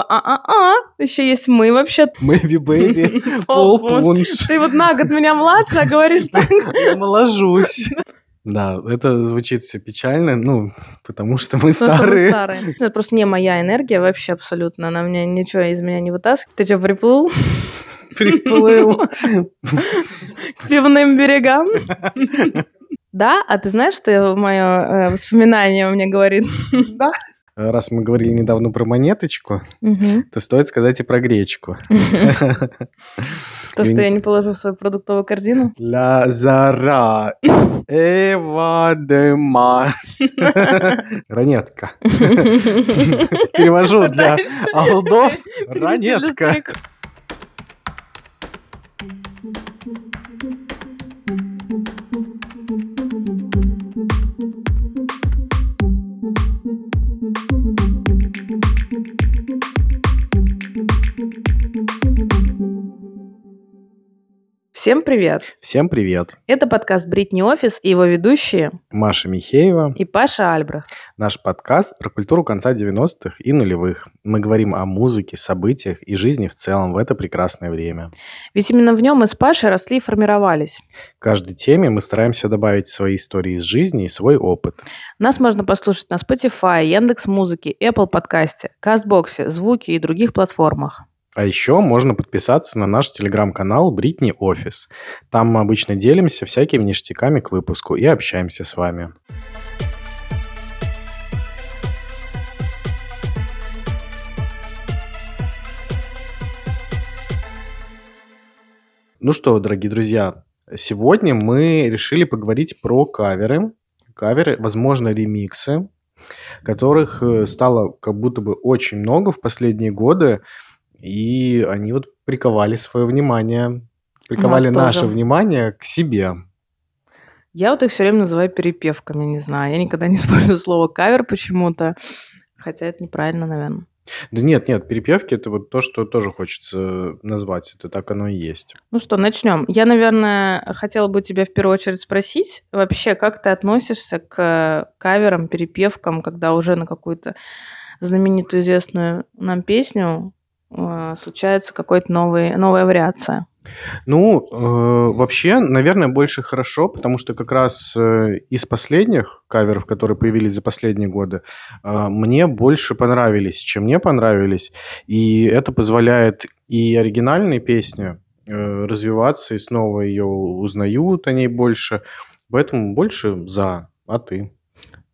А-а-а, еще есть мы вообще. Мэйби Бэйби, Пол Пунш. Ты вот на год меня младше, а говоришь так. Я моложусь. Да, это звучит все печально, ну, потому что мы Потому что мы старые. старые. Это просто не моя энергия вообще абсолютно. Она меня ничего из меня не вытаскивает. Ты что, приплыл Приплыл. к пивным берегам? Да, а ты знаешь, что мое воспоминание мне говорит? Да. Раз мы говорили недавно про монеточку, Мгм. то стоит сказать и про гречку. То, что я не положу в свою продуктовую корзину? Лазара. Эва Дема. Ранетка. Перевожу для алдов. Ранетка. Всем привет! Всем привет. Это подкаст «Бритни Офис» и его ведущие Маша Михеева. и Паша Альбрехт. Наш подкаст про культуру конца 90-х и нулевых. Мы говорим о музыке, событиях и жизни в целом в это прекрасное время. Ведь именно в нем мы с Пашей росли и формировались. В каждой теме мы стараемся добавить свои истории из жизни и свой опыт. Нас можно послушать на Spotify, Яндекс Музыке, Apple подкасте, Кастбоксе, Звуки и других платформах. А еще можно подписаться на наш телеграм-канал Бритни Офис. Там мы обычно делимся всякими ништяками к выпуску и общаемся с вами. Ну что, дорогие друзья, сегодня мы решили поговорить про каверы. Каверы, возможно, ремиксы, которых э, стало как будто бы очень много в последние годы. И они вот приковали свое внимание, приковали тоже. наше внимание к себе. Я вот их все время называю перепевками, не знаю. Я никогда не использую слово кавер почему-то. Хотя это неправильно, наверное. Да нет, нет, перепевки это вот то, что тоже хочется назвать. Это так оно и есть. Ну что, начнем. Я, наверное, хотела бы тебя в первую очередь спросить, вообще, как ты относишься к каверам, перепевкам, когда уже на какую-то знаменитую известную нам песню э, случается какая-то новая, вариация? Ну, э, вообще, наверное, больше хорошо, потому что как раз э, из последних каверов, которые появились за последние годы, э, мне больше понравились, чем не понравились. И это позволяет и оригинальной песне э, развиваться, и снова ее узнают о ней больше. Поэтому больше за, а ты?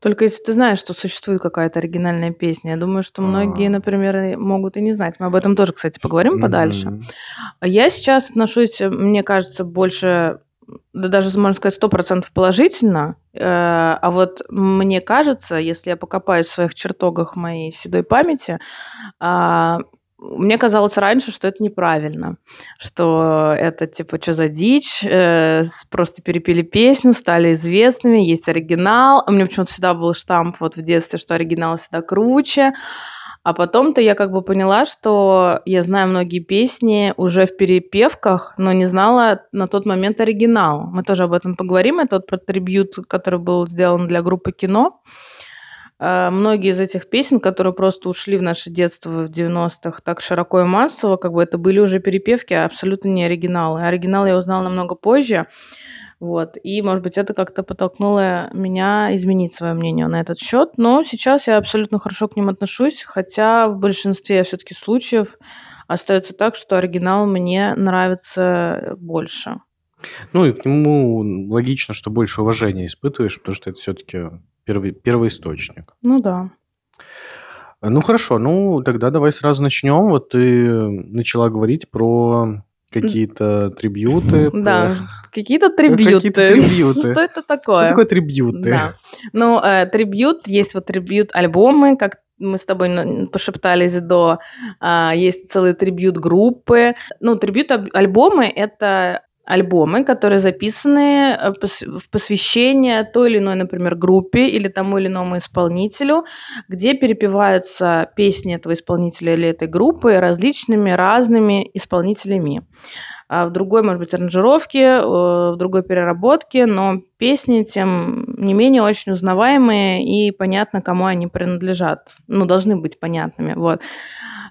Только если ты знаешь, что существует какая-то оригинальная песня. Я думаю, что многие, А. например, и могут и не знать. Мы об этом тоже, кстати, поговорим подальше. Мгм. Я сейчас отношусь, э, мне кажется, больше, да даже, можно сказать, сто процентов положительно. Э, А вот мне кажется, если я покопаюсь в своих чертогах моей седой памяти, а, мне казалось раньше, что это неправильно, что это типа что за дичь, э, просто перепели песню, стали известными, есть оригинал. А мне почему-то всегда был штамп вот в детстве, что оригинал всегда круче. А потом-то я как бы поняла, что я знаю многие песни уже в перепевках, но не знала на тот момент оригинал. Мы тоже об этом поговорим. Это вот про трибьют, который был сделан для группы кино. Э, Многие из этих песен, которые просто ушли в наше детство в 90-х так широко и массово, как бы это были уже перепевки, а абсолютно не оригиналы. Оригинал я узнала намного позже. Вот. И, может быть, это как-то подтолкнуло меня изменить свое мнение на этот счет. Но сейчас я абсолютно хорошо к ним отношусь, хотя в большинстве все-таки случаев остается так, что оригинал мне нравится больше. Ну и к нему логично, что больше уважения испытываешь, потому что это все-таки первый, первоисточник. Ну да. Ну хорошо, ну тогда давай сразу начнем. Вот ты начала говорить про какие-то трибьюты. про- Да, какие-то трибьюты. Какие-то трибьюты. Что это такое? Что такое трибьюты? Да. Ну, э, трибьют, есть вот трибьют-альбомы, как мы с тобой пошептались до, а, есть целые трибьют-группы. Ну, трибьют-альбомы — это альбомы, которые записаны э, в посвящение той или иной, например, группе или тому или иному исполнителю, где перепеваются песни этого исполнителя или этой группы различными разными исполнителями. А в другой, может быть, аранжировке, в другой переработке, но песни, тем не менее, очень узнаваемые и понятно, кому они принадлежат. Ну, должны быть понятными. Вот.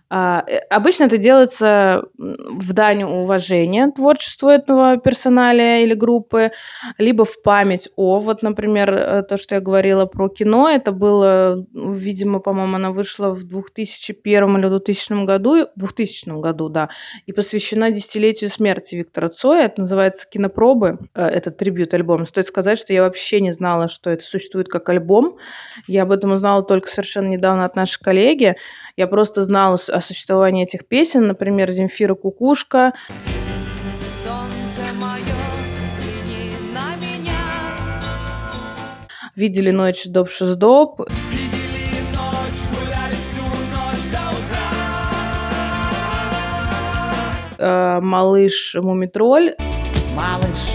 А, э, обычно это делается в дань уважения творчеству этого персоналя или группы, либо в память о. Вот, например, э, то, что я говорила про кино, это было, видимо, по-моему, она вышла в 2001 или 2000 году, 2000 году, да, и посвящена десятилетию смерти Виктора Цоя. Это называется «Кинопробы», э, этот трибют-альбом. Стоит сказать, что я вообще не знала, что это существует как альбом. Я об этом узнала только совершенно недавно от нашей коллеги. Я просто знала о существовании этих песен, например, Земфира Кукушка. Солнце мое, на меня. Видели ночь доп шиздоп. Э, малыш Мумитроль. Малыш,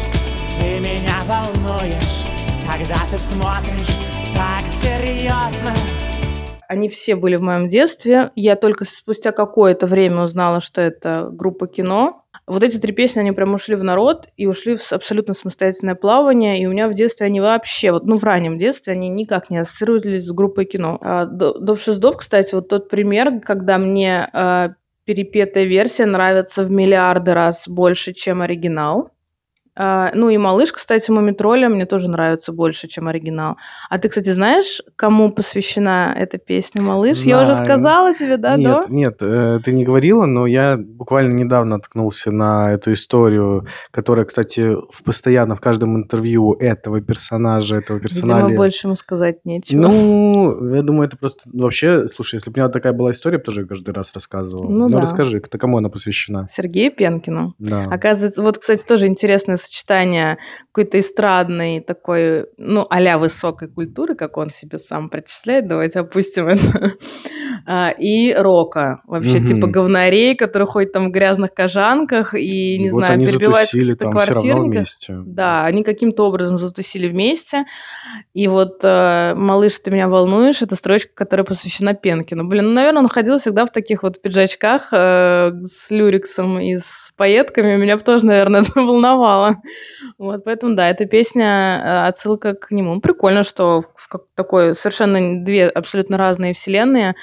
ты меня волнуешь, когда ты смотришь так серьезно. Они все были в моем детстве. Я только спустя какое-то время узнала, что это группа кино. Вот эти три песни, они прям ушли в народ и ушли в абсолютно самостоятельное плавание. И у меня в детстве они вообще, вот, ну, в раннем детстве они никак не ассоциировались с группой кино. А, Доп Доп, кстати, вот тот пример, когда мне э, перепетая версия нравится в миллиарды раз больше, чем оригинал. А, ну и «Малыш», кстати, «Мумитроля» мне тоже нравится больше, чем оригинал. А ты, кстати, знаешь, кому посвящена эта песня «Малыш»? Знаю. Я уже сказала тебе, да, нет, до? Нет, э, ты не говорила, но я буквально недавно наткнулся на эту историю, которая, кстати, в, постоянно в каждом интервью этого персонажа, этого персонажа. Видимо, больше ему сказать нечего. Ну, я думаю, это просто... Вообще, слушай, если бы у меня такая была история, я тоже каждый раз рассказывал. Ну, ну да. расскажи, кому она посвящена? Сергею Пенкину. Да. Оказывается, вот, кстати, тоже интересная сочетание какой-то эстрадной такой, ну, а высокой культуры, как он себе сам причисляет, давайте опустим это, а, и рока. Вообще, угу. типа говнарей, которые ходят там в грязных кожанках и, не вот знаю, перебивают в квартирниках. Да, они каким-то образом затусили вместе. И вот э, «Малыш, ты меня волнуешь» — это строчка, которая посвящена Пенкину. Блин, ну, наверное, он ходил всегда в таких вот пиджачках э, с люриксом и с пайетками. Меня бы тоже, наверное, это волновало. Вот, поэтому, да, эта песня э, отсылка к нему. Прикольно, что в такой совершенно две абсолютно разные вселенные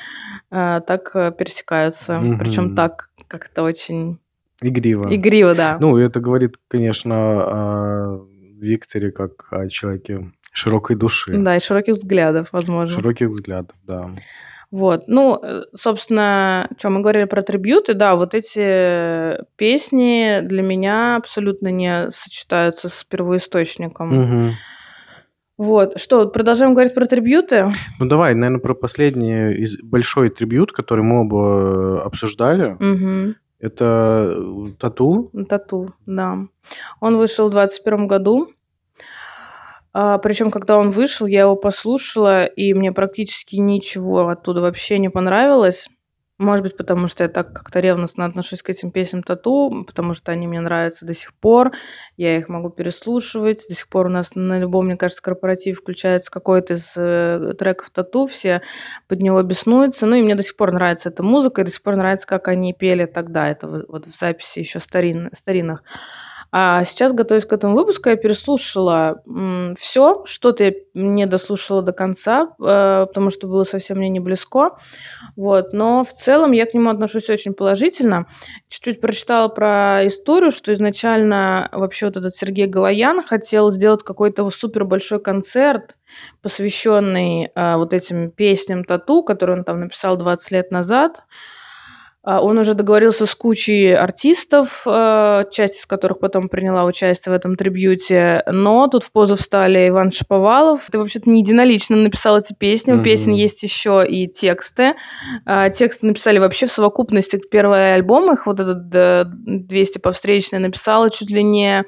э, так э, пересекаются. Mm-hmm. Причем так как-то очень... Игриво. Игриво, да. Ну, это говорит, конечно, о Викторе как о человеке широкой души. Да, и широких взглядов, возможно. Широких взглядов, да. Вот. Ну, э, собственно, что мы говорили про трибюты, да, вот эти песни для меня абсолютно не сочетаются с первоисточником. Угу. Вот, что, продолжаем говорить про трибюты? Ну давай, наверное, про последний большой трибют, который мы оба обсуждали. Угу. Это Тату? Тату, да. Он вышел в 2021 году. А, причем, когда он вышел, я его послушала, и мне практически ничего оттуда вообще не понравилось. Может быть, потому что я так как-то ревностно отношусь к этим песням Тату, потому что они мне нравятся до сих пор, я их могу переслушивать. До сих пор у нас на любом, мне кажется, корпоративе включается какой-то из э, треков Тату, все под него беснуются. Ну и мне до сих пор нравится эта музыка, и до сих пор нравится, как они пели тогда, это вот в записи еще старин, старинных. А сейчас, готовясь к этому выпуску, я переслушала все, что-то я не дослушала до конца, э, потому что было совсем мне не близко. Вот. Но в целом я к нему отношусь очень положительно. Чуть-чуть прочитала про историю, что изначально вообще вот этот Сергей Галаян хотел сделать какой-то супер большой концерт, посвященный э, вот этим песням Тату, которые он там написал 20 лет назад. А, он уже договорился с кучей артистов, а, часть из которых потом приняла участие в этом трибьюте, но тут в позу встали Иван Шаповалов. Ты вообще-то не единолично написал эти песни, у песен есть еще и тексты. А, тексты написали вообще в совокупности. Первый альбом их, вот этот 200 по встречной написала чуть ли не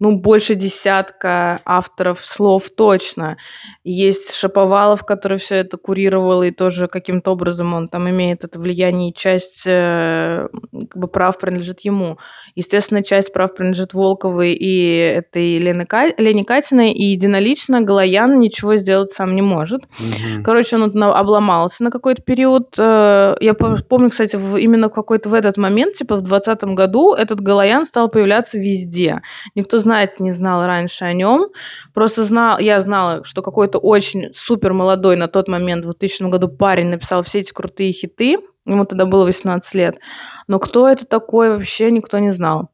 ну, больше десятка авторов слов точно. Есть Шаповалов, который все это курировал, и тоже каким-то образом он там имеет это влияние, и часть э, как бы, прав принадлежит ему. Естественно, часть прав принадлежит Волковой и этой Лене, Ка... Лене Катиной, и единолично Галаян ничего сделать сам не может. Угу. Короче, он обломался на какой-то период. Э, я помню, кстати, именно какой-то в этот момент, типа в 2020 году, этот Галаян стал появляться везде. Никто знать не знала раньше о нем. Просто знал, я знала, что какой-то очень супер молодой на тот момент, в 2000 году парень написал все эти крутые хиты. Ему тогда было 18 лет. Но кто это такой, вообще никто не знал.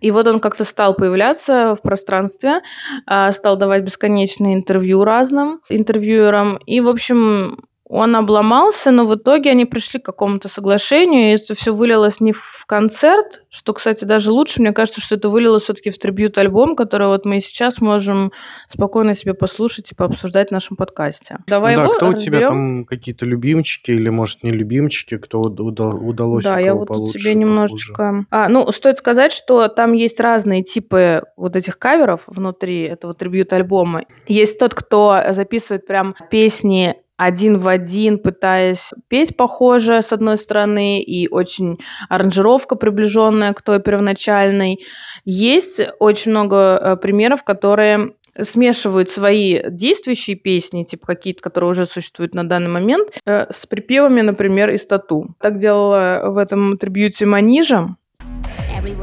И вот он как-то стал появляться в пространстве, а, стал давать бесконечные интервью разным интервьюерам. И, в общем, он обломался, но в итоге они пришли к какому-то соглашению, и это все вылилось не в концерт, что, кстати, даже лучше, мне кажется, что это вылилось все-таки в трибют-альбом, который вот мы сейчас можем спокойно себе послушать и пообсуждать в нашем подкасте. Давай да, его кто разберем. у тебя там какие-то любимчики или, может, не любимчики, кто удалось Да, я вот тут себе немножечко... А, ну, стоит сказать, что там есть разные типы вот этих каверов внутри этого трибют-альбома. Есть тот, кто записывает прям песни один в один, пытаясь петь похоже, с одной стороны, и очень аранжировка приближенная к той первоначальной. Есть очень много э, примеров, которые смешивают свои действующие песни, типа какие-то, которые уже существуют на данный момент, э, с припевами, например, из тату. Так делала в этом трибьюте Манижа. Every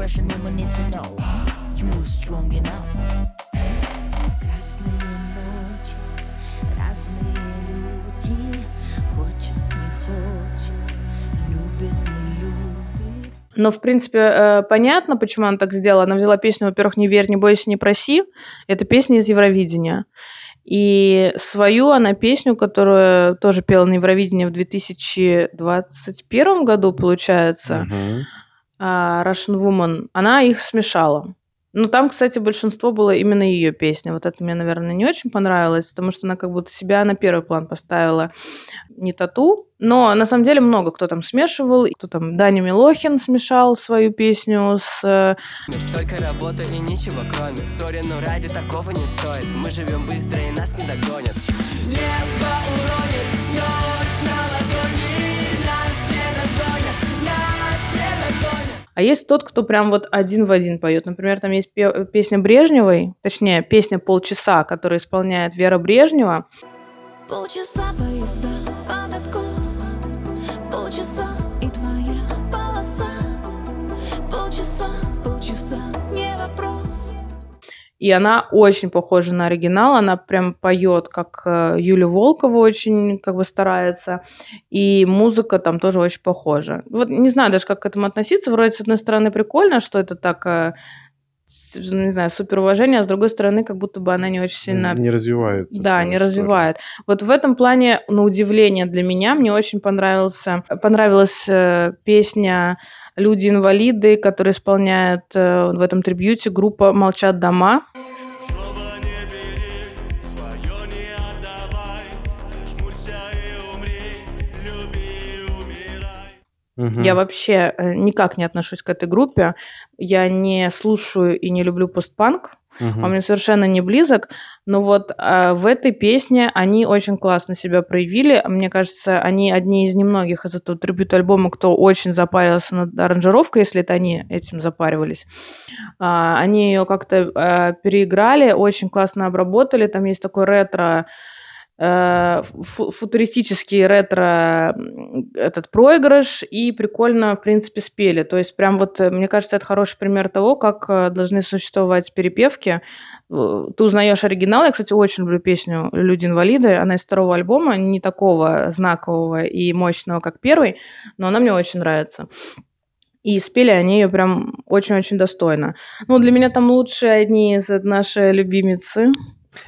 Но, в принципе, э, понятно, почему она так сделала. Она взяла песню, во-первых, «Не верь, не бойся, не проси». Это песня из Евровидения. И свою она песню, которую тоже пела на Евровидении в 2021 году, получается, uh-huh. Russian Woman, она их смешала. Ну, там, кстати, большинство было именно ее песни. Вот это мне, наверное, не очень понравилось, потому что она как будто себя на первый план поставила не тату. Но на самом деле много кто там смешивал. Кто там Даня Милохин смешал свою песню с... Э, Только работа и ничего кроме. Сори, но ради такого не стоит. Мы живем быстро и нас не догонят. Небо уронит, А есть тот, кто прям вот один в один поет. Например, там есть песня Брежневой, точнее, песня «Полчаса», которую исполняет Вера Брежнева. Полчаса поезда под откос, полчаса и твоя полоса, полчаса. И она очень похожа на оригинал, она прям поет, как э, Юля Волкова очень как бы старается, и музыка там тоже очень похожа. Вот не знаю даже, как к этому относиться, вроде с одной стороны прикольно, что это так э, не знаю, супер уважение, а с другой стороны, как будто бы она не очень сильно... Не развивает. Да, не развивает. Вот в этом плане, на удивление для меня, мне очень понравился, понравилась э, песня люди-инвалиды, которые исполняют э, в этом трибьюте группа «Молчат дома». Угу. Я вообще э, никак не отношусь к этой группе. Я не слушаю и не люблю постпанк. Угу. Он мне совершенно не близок. Но вот э, в этой песне они очень классно себя проявили. Мне кажется, они одни из немногих из этого трибют-альбома, кто очень запарился над аранжировкой, если это они этим запаривались. Э, они ее как-то э, переиграли, очень классно обработали. Там есть такой ретро Э, футуристический ретро этот проигрыш и прикольно, в принципе, спели. То есть прям вот, э, мне кажется, это хороший пример того, как э, должны существовать перепевки. Ты узнаешь оригинал. Я, кстати, очень люблю песню «Люди-инвалиды». Она из второго альбома, не такого знакового и мощного, как первый, но она мне очень нравится. И спели они ее прям очень-очень достойно. Ну, для меня там лучшие одни из наши любимицы.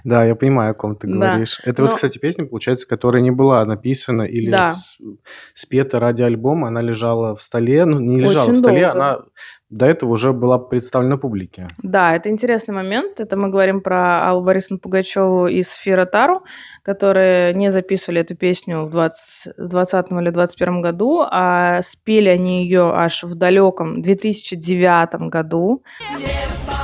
Да, я понимаю, о ком ты говоришь. Да. Это Но... вот, кстати, песня, получается, которая не была написана или да. спета ради альбома, она лежала в столе, ну, не лежала Очень в столе, долго. она до этого уже была представлена публике. Да, это интересный момент. Это мы говорим про Аллу Борисовну Пугачеву и Сфера Тару, которые не записывали эту песню в 2020 или 2021 году, а спели они ее аж в далеком 2009 году. Небо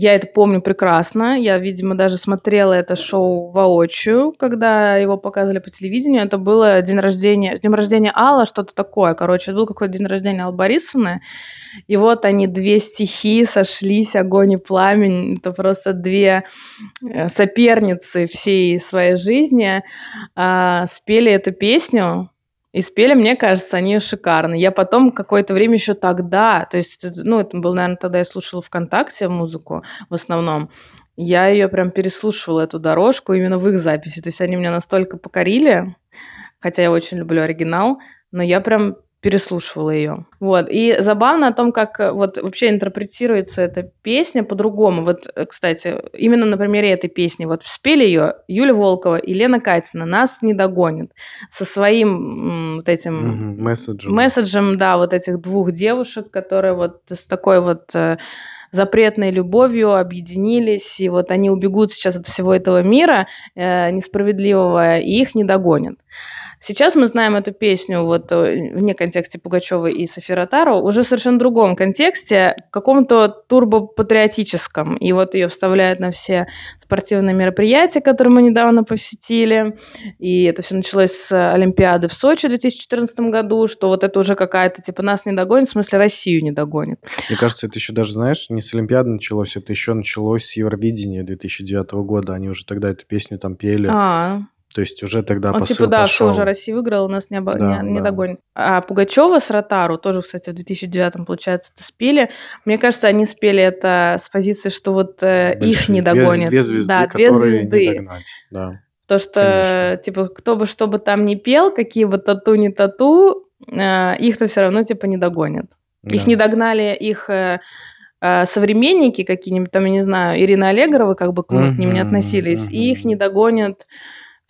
я это помню прекрасно. Я, видимо, даже смотрела это шоу воочию, когда его показывали по телевидению. Это было день рождения, день рождения Алла, что-то такое. Короче, это был какой-то день рождения Аллы Борисовны. И вот они, две стихи сошлись, огонь и пламень. Это просто две э, соперницы всей своей жизни а, спели эту песню. И спели, мне кажется, они шикарно. Я потом какое-то время еще тогда, то есть, ну, это был, наверное, тогда я слушала ВКонтакте музыку в основном, я ее прям переслушивала, эту дорожку, именно в их записи. То есть они меня настолько покорили, хотя я очень люблю оригинал, но я прям переслушивала ее. Вот. И забавно о том, как э, вот вообще интерпретируется эта песня по-другому. Вот, э, кстати, именно на примере этой песни. Вот спели ее Юля Волкова и Лена Катина. Нас не догонит. Со своим вот этим mm-hmm. месседжем. месседжем, да, вот этих двух девушек, которые вот с такой вот э, запретной любовью объединились, и вот они убегут сейчас от всего этого мира э, несправедливого, и их не догонят. Сейчас мы знаем эту песню вот э, вне контексте Пугачева и Софи Таро уже в совершенно другом контексте, каком-то турбопатриотическом. И вот ее вставляют на все спортивные мероприятия, которые мы недавно посетили. И это все началось с Олимпиады в Сочи в 2014 году, что вот это уже какая-то, типа, нас не догонит, в смысле Россию не догонит. Мне кажется, это еще даже, знаешь, не с Олимпиады началось, это еще началось с Евровидения 2009 года. Они уже тогда эту песню там пели. А, то есть уже тогда Он посыл типа, да, пошел. все, уже Россия выиграла, у нас не, обо... Да, не, не да. догонит. А Пугачева с Ротару, тоже, кстати, в 2009 получается, это спели. Мне кажется, они спели это с позиции, что вот э, их не две- догонят. Две, звезды, да, две звезды. не догнать. Да. То, что, Конечно. типа, кто бы что бы там ни пел, какие бы тату не тату, э, их-то все равно, типа, не догонят. Их Да. не догнали их э, современники какие-нибудь, там, я не знаю, Ирина Аллегрова, как бы к мы к ним не относились, и их не догонят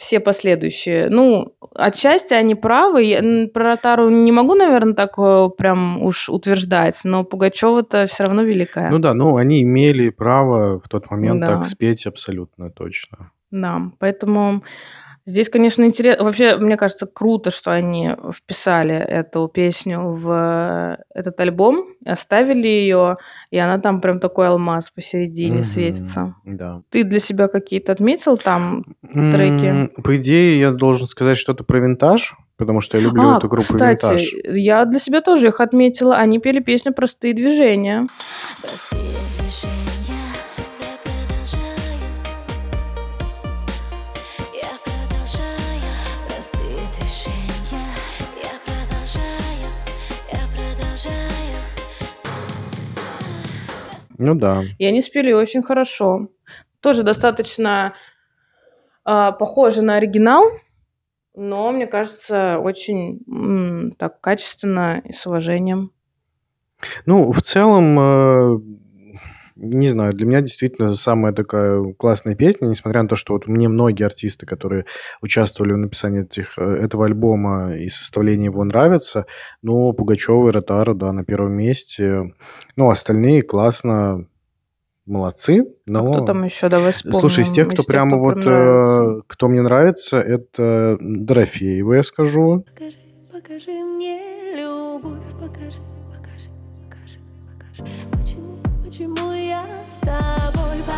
все последующие. Ну, отчасти они правы. Я, про Ротару не могу, наверное, так э, прям уж утверждать, но Пугачева-то все равно великая. Ну да, ну они имели право в тот момент Да. так спеть абсолютно точно. Да, поэтому здесь, конечно, интересно. Вообще, мне кажется, круто, что они вписали эту песню в этот альбом, оставили ее, и она там прям такой алмаз посередине Мгм, светится. Да. Ты для себя какие-то отметил там? Треки. М, По идее, я должен сказать что-то про винтаж, потому что я люблю а, эту группу кстати, винтаж. я для себя тоже их отметила. Они пели песню «Простые движения». Простые движения, Ну да. И они спели очень хорошо. Тоже достаточно а, похоже на оригинал, но, мне кажется, очень м, так качественно и с уважением. Ну, в целом, э, не знаю, для меня действительно самая такая классная песня, несмотря на то, что вот мне многие артисты, которые участвовали в написании этих, э, этого альбома и составлении его нравятся, но Пугачева и Ротару, да, на первом месте. Ну, остальные классно, молодцы. А Но... кто там еще? Давай вспомним. Слушай, из тех, кто прямо вот, прям нравится. э, кто мне нравится, это Дорофеева, я скажу. Покажи, покажи мне любовь, покажи, покажи, покажи, покажи.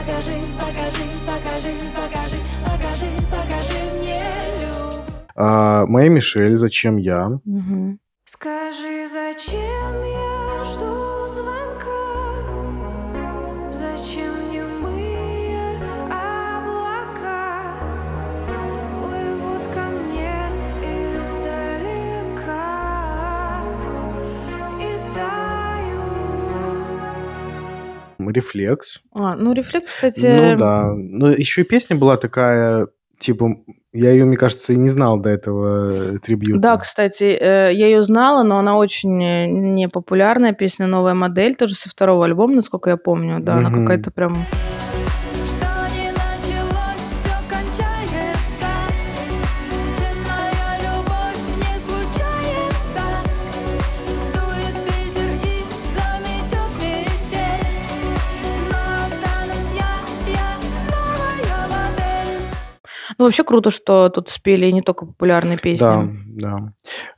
Покажи, покажи, покажи, покажи, покажи, покажи мне любовь. А, Моя Мишель, «Зачем я?». Мгм. Скажи, зачем «Рефлекс». А, ну, рефлекс, кстати... Ну да. Ну, еще и песня была такая, типа, я ее, мне кажется, и не знал до этого э, трибьюта. Да, кстати, э, я ее знала, но она очень э, непопулярная песня «Новая модель», тоже со второго альбома, насколько я помню. Да, она Мгм. какая-то прям... Ну, вообще круто, что тут спели не только популярные песни. Да, да.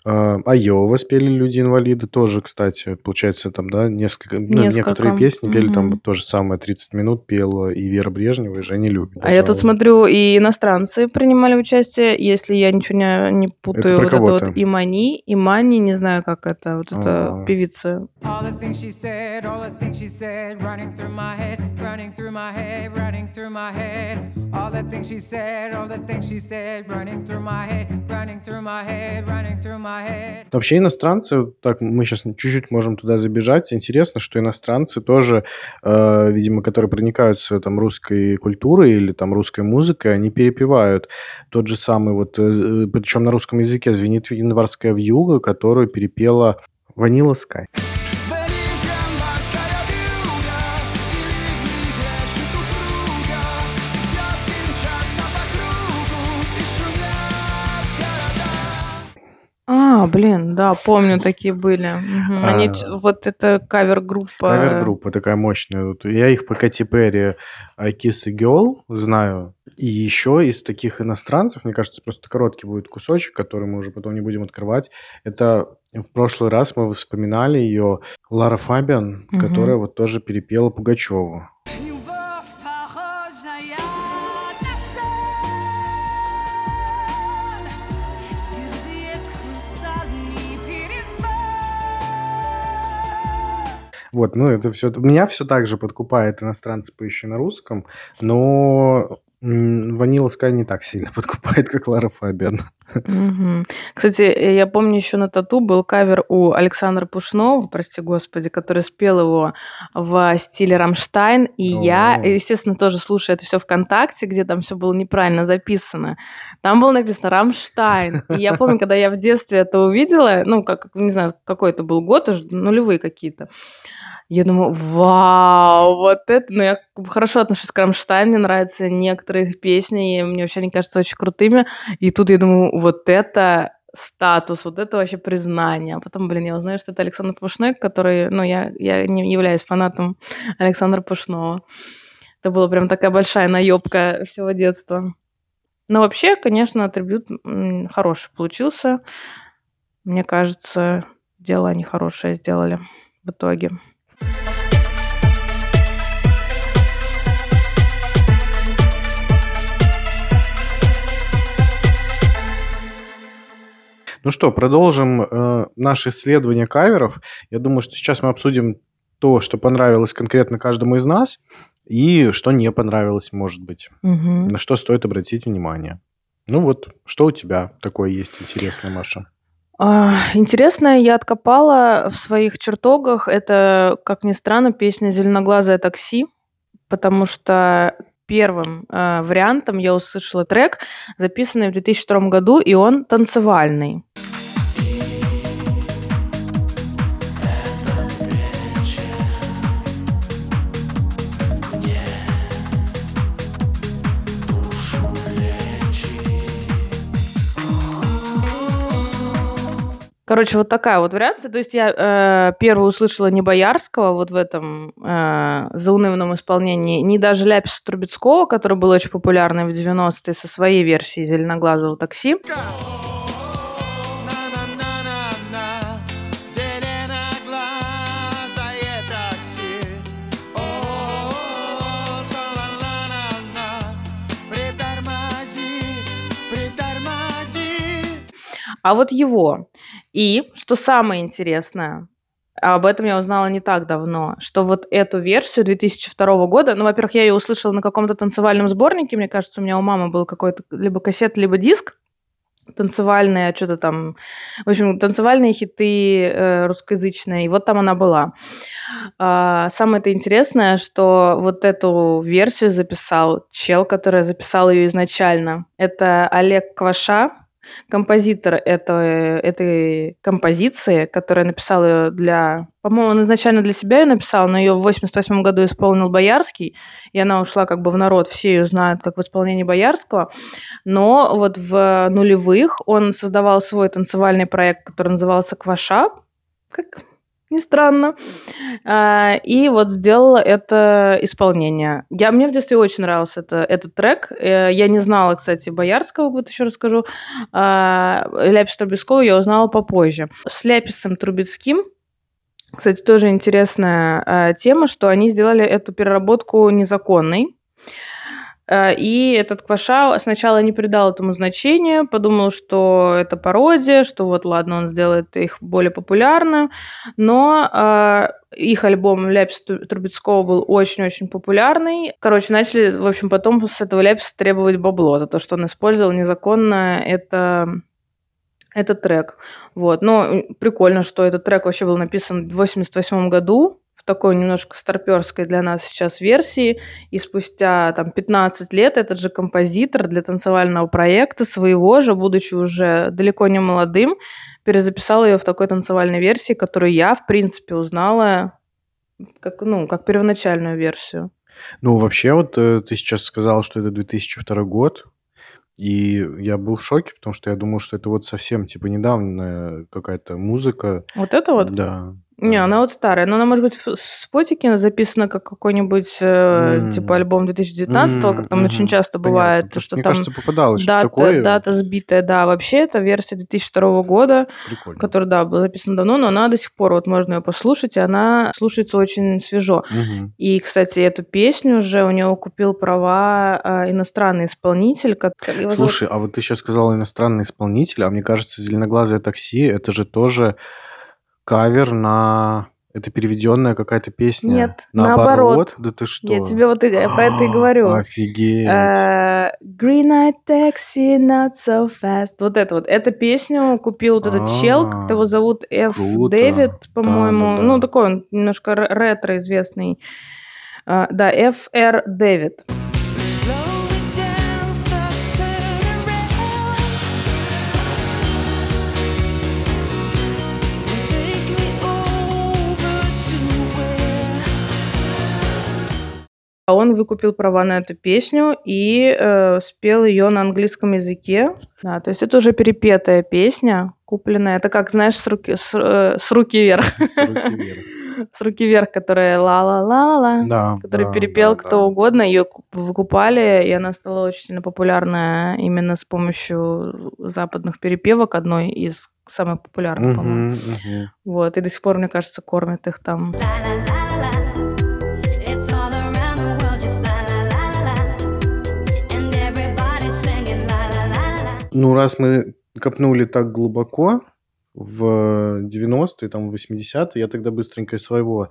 А, Айова спели люди-инвалиды тоже, кстати. Получается, там, да, несколько, ну, Несколько. некоторые песни пели, там Мгм. то же самое, 30 минут пела и Вера Брежнева, и Женя Любит. А я тут смотрю, и иностранцы принимали участие, если я ничего не, не путаю. про вот это кого вот? Имани, Имани, не знаю, как это, вот это А. певица. All the things she said, all the things she said, running through my head, running through my Вообще иностранцы, так мы сейчас чуть-чуть можем туда забежать. Интересно, что иностранцы тоже, э, видимо, которые проникаются там русской культурой или там русской музыкой, они перепевают тот же самый вот, э, причем на русском языке звенит январская вьюга, которую перепела Ванила Скай. А, блин, да, помню, такие были. Мгм. Они, А. вот это кавер-группа. Кавер-группа такая мощная. Вот я их по Кати Перри I Kiss a Girl знаю. И еще из таких иностранцев, мне кажется, просто короткий будет кусочек, который мы уже потом не будем открывать. Это в прошлый раз мы вспоминали ее Лара Фабиан, Мгм. которая вот тоже перепела Пугачеву. Вот, ну это все... Меня все так же подкупает иностранцы, поющие на русском, но м, Vanilla Sky не так сильно подкупает, как Лара Фабиан. Мгм. Кстати, э, я помню еще на тату был кавер у Александра Пушнова, прости господи, который спел его в стиле Рамштайн. И я, О. естественно, тоже слушаю это все ВКонтакте, где там все было неправильно записано. Там было написано Рамштайн. И я помню, когда я в детстве это увидела, ну, как, не знаю, какой это был год, уже нулевые какие-то. Я думаю, вау, вот это... Ну, я хорошо отношусь к Рамштайн, мне нравятся некоторые их песни, и мне вообще они кажутся очень крутыми. И тут я думаю, вот это статус, вот это вообще признание. А потом, блин, я узнаю, что это Александр Пушной, который, ну, я, я не являюсь фанатом Александра Пушного. Это была прям такая большая наебка всего детства. Но вообще, конечно, атрибют хороший получился. Мне кажется, дело они хорошее сделали в итоге. Ну что, продолжим э, наше исследование каверов. Я думаю, что сейчас мы обсудим то, что понравилось конкретно каждому из нас, и что не понравилось, может быть. Мгм. На что стоит обратить внимание. Ну вот, что у тебя такое есть интересное, Маша? А, Интересное я откопала в своих чертогах. Это, как ни странно, песня «Зеленоглазое такси», потому что первым э, вариантом я услышала трек, записанный в 2002 году, и он танцевальный. Короче, вот такая вот вариация. То есть я э, первую услышала не Боярского вот в этом э, заунывном исполнении, не даже Ляписа Трубецкого, который был очень популярный в 90-е со своей версией «Зеленоглазого такси». На-на-на-на-на, А вот его. И, что самое интересное, об этом я узнала не так давно, что вот эту версию 2002 года, ну, во-первых, я ее услышала на каком-то танцевальном сборнике, мне кажется, у меня у мамы был какой-то либо кассет, либо диск, танцевальные, что-то там, в общем, танцевальные хиты э, русскоязычные, и вот там она была. А, самое это интересное, что вот эту версию записал чел, который записал ее изначально. Это Олег Кваша, композитор этой, этой композиции, которая написала ее для... По-моему, он изначально для себя ее написал, но ее в 88 году исполнил Боярский, и она ушла как бы в народ, все ее знают как в исполнении Боярского. Но вот в нулевых он создавал свой танцевальный проект, который назывался «Кваша». Как? Не странно. А, И вот сделала это исполнение. Я, мне в детстве очень нравился это, этот трек. Э, Я не знала, кстати, Боярского, вот еще расскажу. А, Ляпис Трубецкого я узнала попозже. С Ляписом Трубецким кстати, тоже интересная э, тема, что они сделали эту переработку незаконной. Э, И этот Кваша сначала не придал этому значения, подумал, что это пародия, что вот ладно, он сделает их более популярным, но э, их альбом Ляпис Тру- Трубецкого был очень-очень популярный. Короче, начали, в общем, потом с этого Ляписа требовать бабло за то, что он использовал незаконно это этот трек. Вот. Но м, прикольно, что этот трек вообще был написан в 88 году в такой немножко старперской для нас сейчас версии. И спустя там 15 лет этот же композитор для танцевального проекта своего же, будучи уже далеко не молодым, перезаписал ее в такой танцевальной версии, которую я, в принципе, узнала как, ну, как первоначальную версию. Ну, вообще, вот э, ты сейчас сказал, что это 2002 год, и я был в шоке, потому что я думал, что это вот совсем, типа, недавняя какая-то музыка. Вот это вот? Да. Не, она вот старая, но она может быть в спотике записана как какой-нибудь э, М. типа альбом 2019, как там М, очень часто Понятно. бывает, Потому что мне там кажется, попадалось дата, такое. дата сбитая, да. Вообще это версия 2002 года, Прикольно. которая, да, была записана давно, но она до сих пор, вот можно ее послушать, и она слушается очень свежо. Мгм. И, кстати, эту песню уже у него купил права а, иностранный исполнитель. как- как его зовут? Слушай, а вот ты сейчас сказал иностранный исполнитель, а мне кажется, «Зеленоглазое такси» — это же тоже кавер на... Это переведенная какая-то песня? Нет, наоборот. Да ты что? Я тебе вот и- про это и говорю. Офигеть. Э, Green Eyed Taxi, not so fast. Вот это вот. Эту песню купил вот этот чел, как его А, зовут, Ф. Дэвид, Да, по-моему. да, Ну, такой он немножко ре- ретро известный. А, Да, Ф. Р. Дэвид. А Он выкупил права на эту песню и э, спел ее на английском языке. Да, то есть это уже перепетая песня, купленная. Это как, знаешь, с руки, с, э, с руки вверх. С руки вверх. С руки вверх, которая ла-ла-ла-ла. Да, который да, перепел да, кто да. угодно, ее выкупали, и она стала очень сильно популярна именно с помощью западных перепевок, одной из самых популярных, по-моему. Вот, и до сих пор, мне кажется, кормят их там. It's Ну, раз мы копнули так глубоко в 90-е, там, в 80-е, я тогда быстренько своего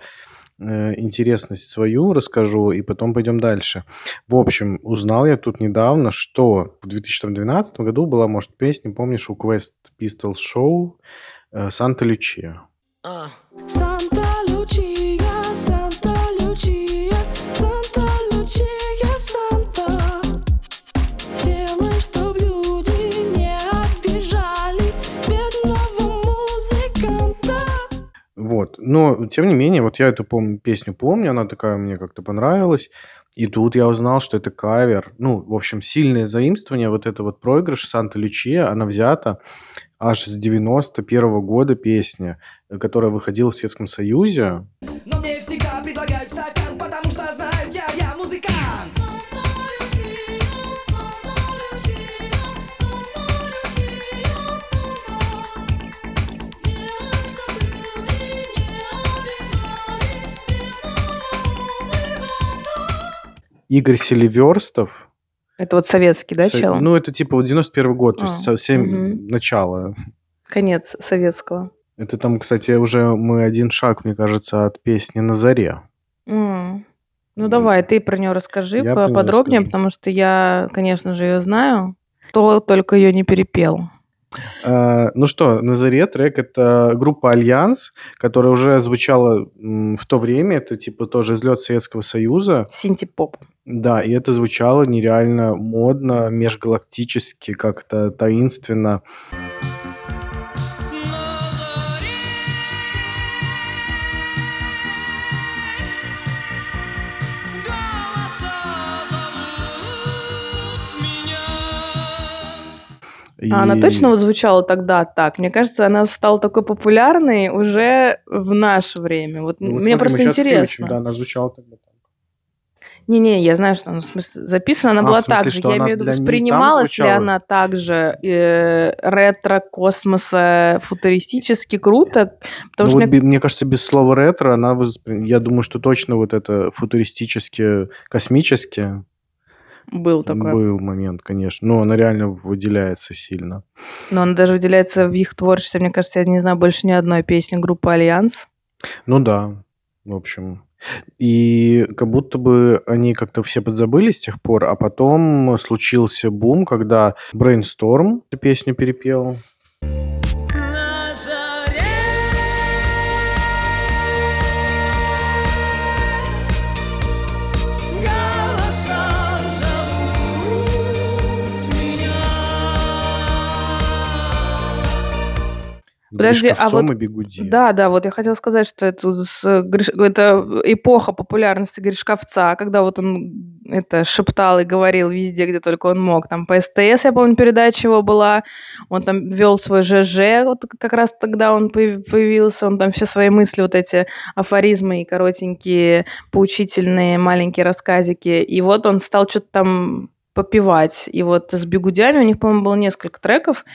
э, интересность свою расскажу, и потом пойдем дальше. В общем, узнал я тут недавно, что в 2012 году была, может, песня, помнишь, у Quest Pistols Show э, «Санта Вот. Но, тем не менее, вот я эту пом- песню помню, она такая мне как-то понравилась. И тут я узнал, что это кавер. Ну, в общем, сильное заимствование, вот это вот проигрыш Санта Лючия, она взята аж с 91 года песня, которая выходила в Советском Союзе. Но мне всегда Игорь Селиверстов. Это вот советский, да, Со- чел? Ну, это типа вот 91 год, то есть А, совсем мгм. начало. Конец советского. Это там, кстати, уже мы один шаг, мне кажется, от песни «На заре». М. Ну давай, ты про нее расскажи Я расскажу. потому что я, конечно же, ее знаю. Кто только ее не перепел. А, Ну что, на заре трек это группа Альянс, которая уже звучала в то время, это типа тоже излет Советского Союза. Синтепоп. Да, и это звучало нереально модно, межгалактически, как-то таинственно. А она И- точно вот звучала тогда так? Мне кажется, она стала такой популярной уже в наше время. Вот Ну, вот мне смотри, просто интересно. включим, да, она звучала тогда. так. Не-не, я знаю, что она записана, она А, была смысле, так же. Я имею в виду, воспринималась ли она также э, ретро, космоса, футуристически круто? Потому Ну что вот мне мне кажется, без слова ретро, она, воспри- я думаю, что точно вот это футуристически, космически был такой. был момент, конечно. Но она реально выделяется сильно. Но она даже выделяется в их творчестве. Мне кажется, я не знаю больше ни одной песни группы «Альянс». Ну да, в общем. И как будто бы они как-то все подзабыли с тех пор, а потом случился бум, когда Brainstorm песню перепел. На Подожди, а вот- и Бигуди. Да, да, вот я хотела сказать, что это, это эпоха популярности Гришковца, когда вот он это шептал и говорил везде, где только он мог. Там по СТС, я помню, передача его была. Он там вел свой ЖЖ, вот как раз тогда он появ- появился. Он там все свои мысли, вот эти афоризмы и коротенькие, поучительные маленькие рассказики. И вот он стал что-то там попивать. И вот с бигудями у них, по-моему, было несколько треков.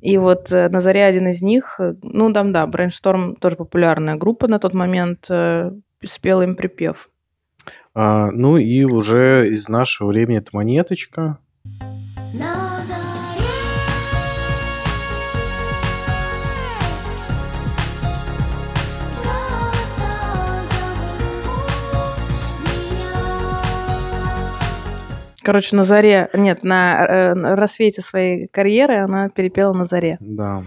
И вот э, на заре один из них, э, ну там, да, Brainstorm тоже популярная группа на тот момент, э, спела им припев. А, ну и уже из нашего времени это монеточка. На Короче, на заре, нет, на, э, на рассвете своей карьеры она перепела на заре. Да.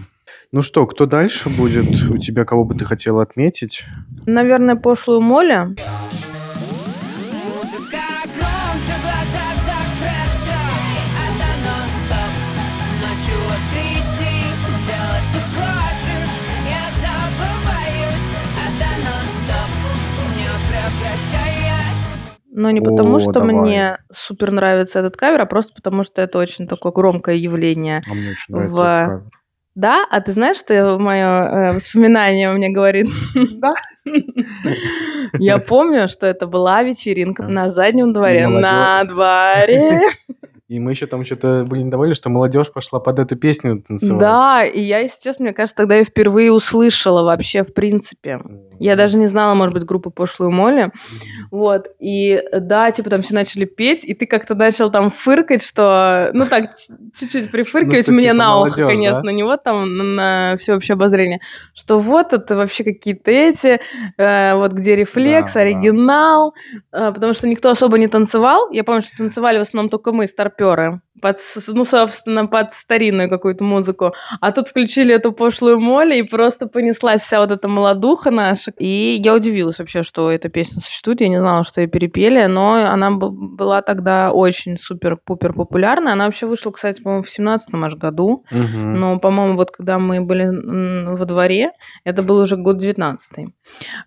Ну что, кто дальше будет? У тебя кого бы ты хотела отметить? Наверное, пошлую Моля. Музыка громче, глаза Но не потому, О, что давай. мне супер нравится этот кавер, а просто потому, что это очень такое громкое явление. А мне очень нравится В- этот кавер. Да, а ты знаешь, что мое воспоминание мне говорит? Да. Я помню, что это была вечеринка Да. на заднем дворе. На дворе. И мы еще там что-то были недовольны, что молодежь пошла под эту песню танцевать. Да, и я, если честно, мне кажется, тогда я впервые услышала вообще, в принципе. Я даже не знала, может быть, группы Пошлую Молли. Вот, и да, типа там все начали петь, и ты как-то начал там фыркать, что, ну так, чуть-чуть прифыркивать что, мне типа, на ухо, конечно, да? не вот там на, на всеобщее обозрение, что вот это вообще какие-то эти, э, вот где рефлекс, Да, да. оригинал, э, потому что никто особо не танцевал. Я помню, что танцевали в основном только мы, старперы, под, ну, собственно, под старинную какую-то музыку. А тут включили эту пошлую моли, и просто понеслась вся вот эта молодуха наша. И я удивилась вообще, что эта песня существует. Я не знала, что ее перепели, но она была тогда очень супер-пупер популярна. Она вообще вышла, кстати, по-моему, в 17 аж году. Мгм. Но, по-моему, вот когда мы были во дворе, это был уже год 19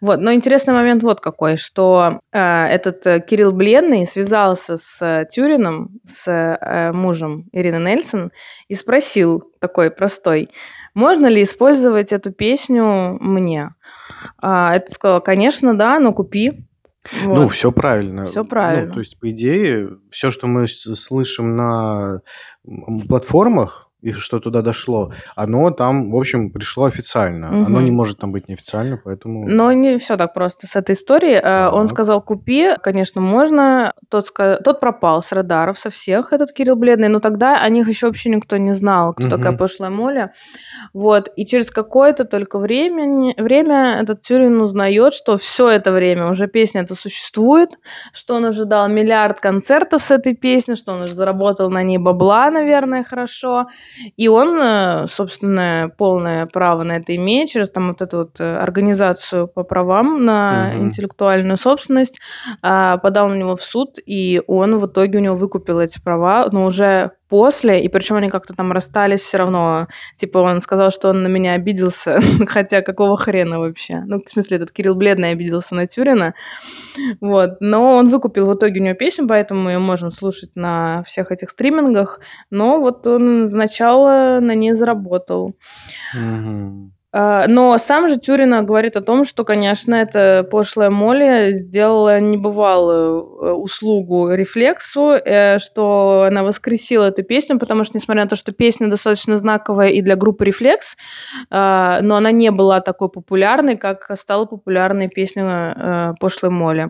Вот. Но интересный момент вот какой, что э, этот э, Кирилл Бледный связался с э, Тюрином, с э, мужем Ирины Нельсон, и спросил такой простой, можно ли использовать эту песню мне? А, это сказала, конечно, да, но купи. Ну, Вот. все правильно. Всё правильно. Ну, то есть, по идее, все, что мы слышим на платформах, и что туда дошло, оно там, в общем, пришло официально. Оно Мгм. не может там быть неофициально, поэтому... Но не все так просто с этой историей. Э, Он Так. сказал, купи, конечно, можно. Тот, ска- Тот пропал с радаров, со всех, этот Кирилл Бледный. Но тогда о них еще вообще никто не знал, кто Мгм. такая пошлая Моля. Вот. И через какое-то только время, время этот Тюрин узнает, что все это время уже песня эта существует, что он уже дал миллиард концертов с этой песней, что он уже заработал на ней бабла, наверное, хорошо. И он, э, собственно, полное право на это имеет через там вот эту вот э, организацию по правам на Мгм. интеллектуальную собственность, а, подал на него в суд, и он в итоге у него выкупил эти права, но уже после, и причем они как-то там расстались все равно. Типа он сказал, что он на меня обиделся, хотя какого хрена вообще? Ну, в смысле, этот Кирилл Бледный обиделся на Тюрина. Вот. Но он выкупил в итоге у него песню, поэтому мы ее можем слушать на всех этих стримингах. Но вот он сначала на ней заработал. Мгм. А, Но сам же Тюрина говорит о том, что, конечно, эта пошлая Молли сделала небывалую э, услугу рефлексу, э, что она воскресила эту песню, потому что, несмотря на то, что песня достаточно знаковая и для группы Рефлекс, а, но она не была такой популярной, как стала популярной песня э, пошлой Молли.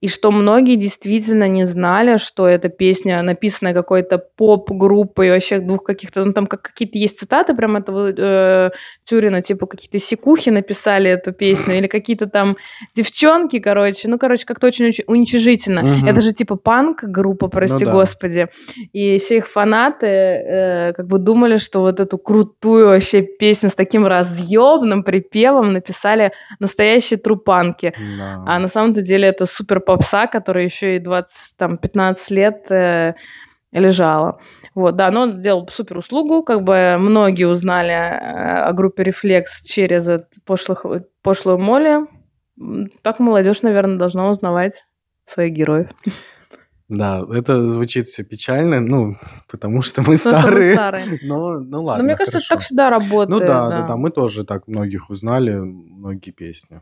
И что многие действительно не знали, что эта песня написана какой-то поп-группой, вообще двух каких-то, ну там как какие-то есть цитаты прям этого э, Тюрина, типа какие-то секухи написали эту песню, или какие-то там девчонки, короче, ну, короче, как-то очень уч- уничижительно. Мгм. Это же типа панк-группа, прости да. господи. И все их фанаты э, как бы думали, что вот эту крутую вообще песню с таким разъемным припевом написали настоящие трупанки. Да. А на самом-то деле это супер попса, которая еще и 20, там, 15 лет э, лежала. Вот, да, но он сделал супер услугу, как бы многие узнали э, о группе Рефлекс через пошлых, пошлую Молли. М, Так молодежь, наверное, должна узнавать своих героев. Да, это звучит все печально, ну, потому что мы Потому что мы старые. старые. Но, ну ладно, Но мне кажется, это так хорошо. всегда работает. Ну да, да, да, мы тоже так многих узнали, многие песни.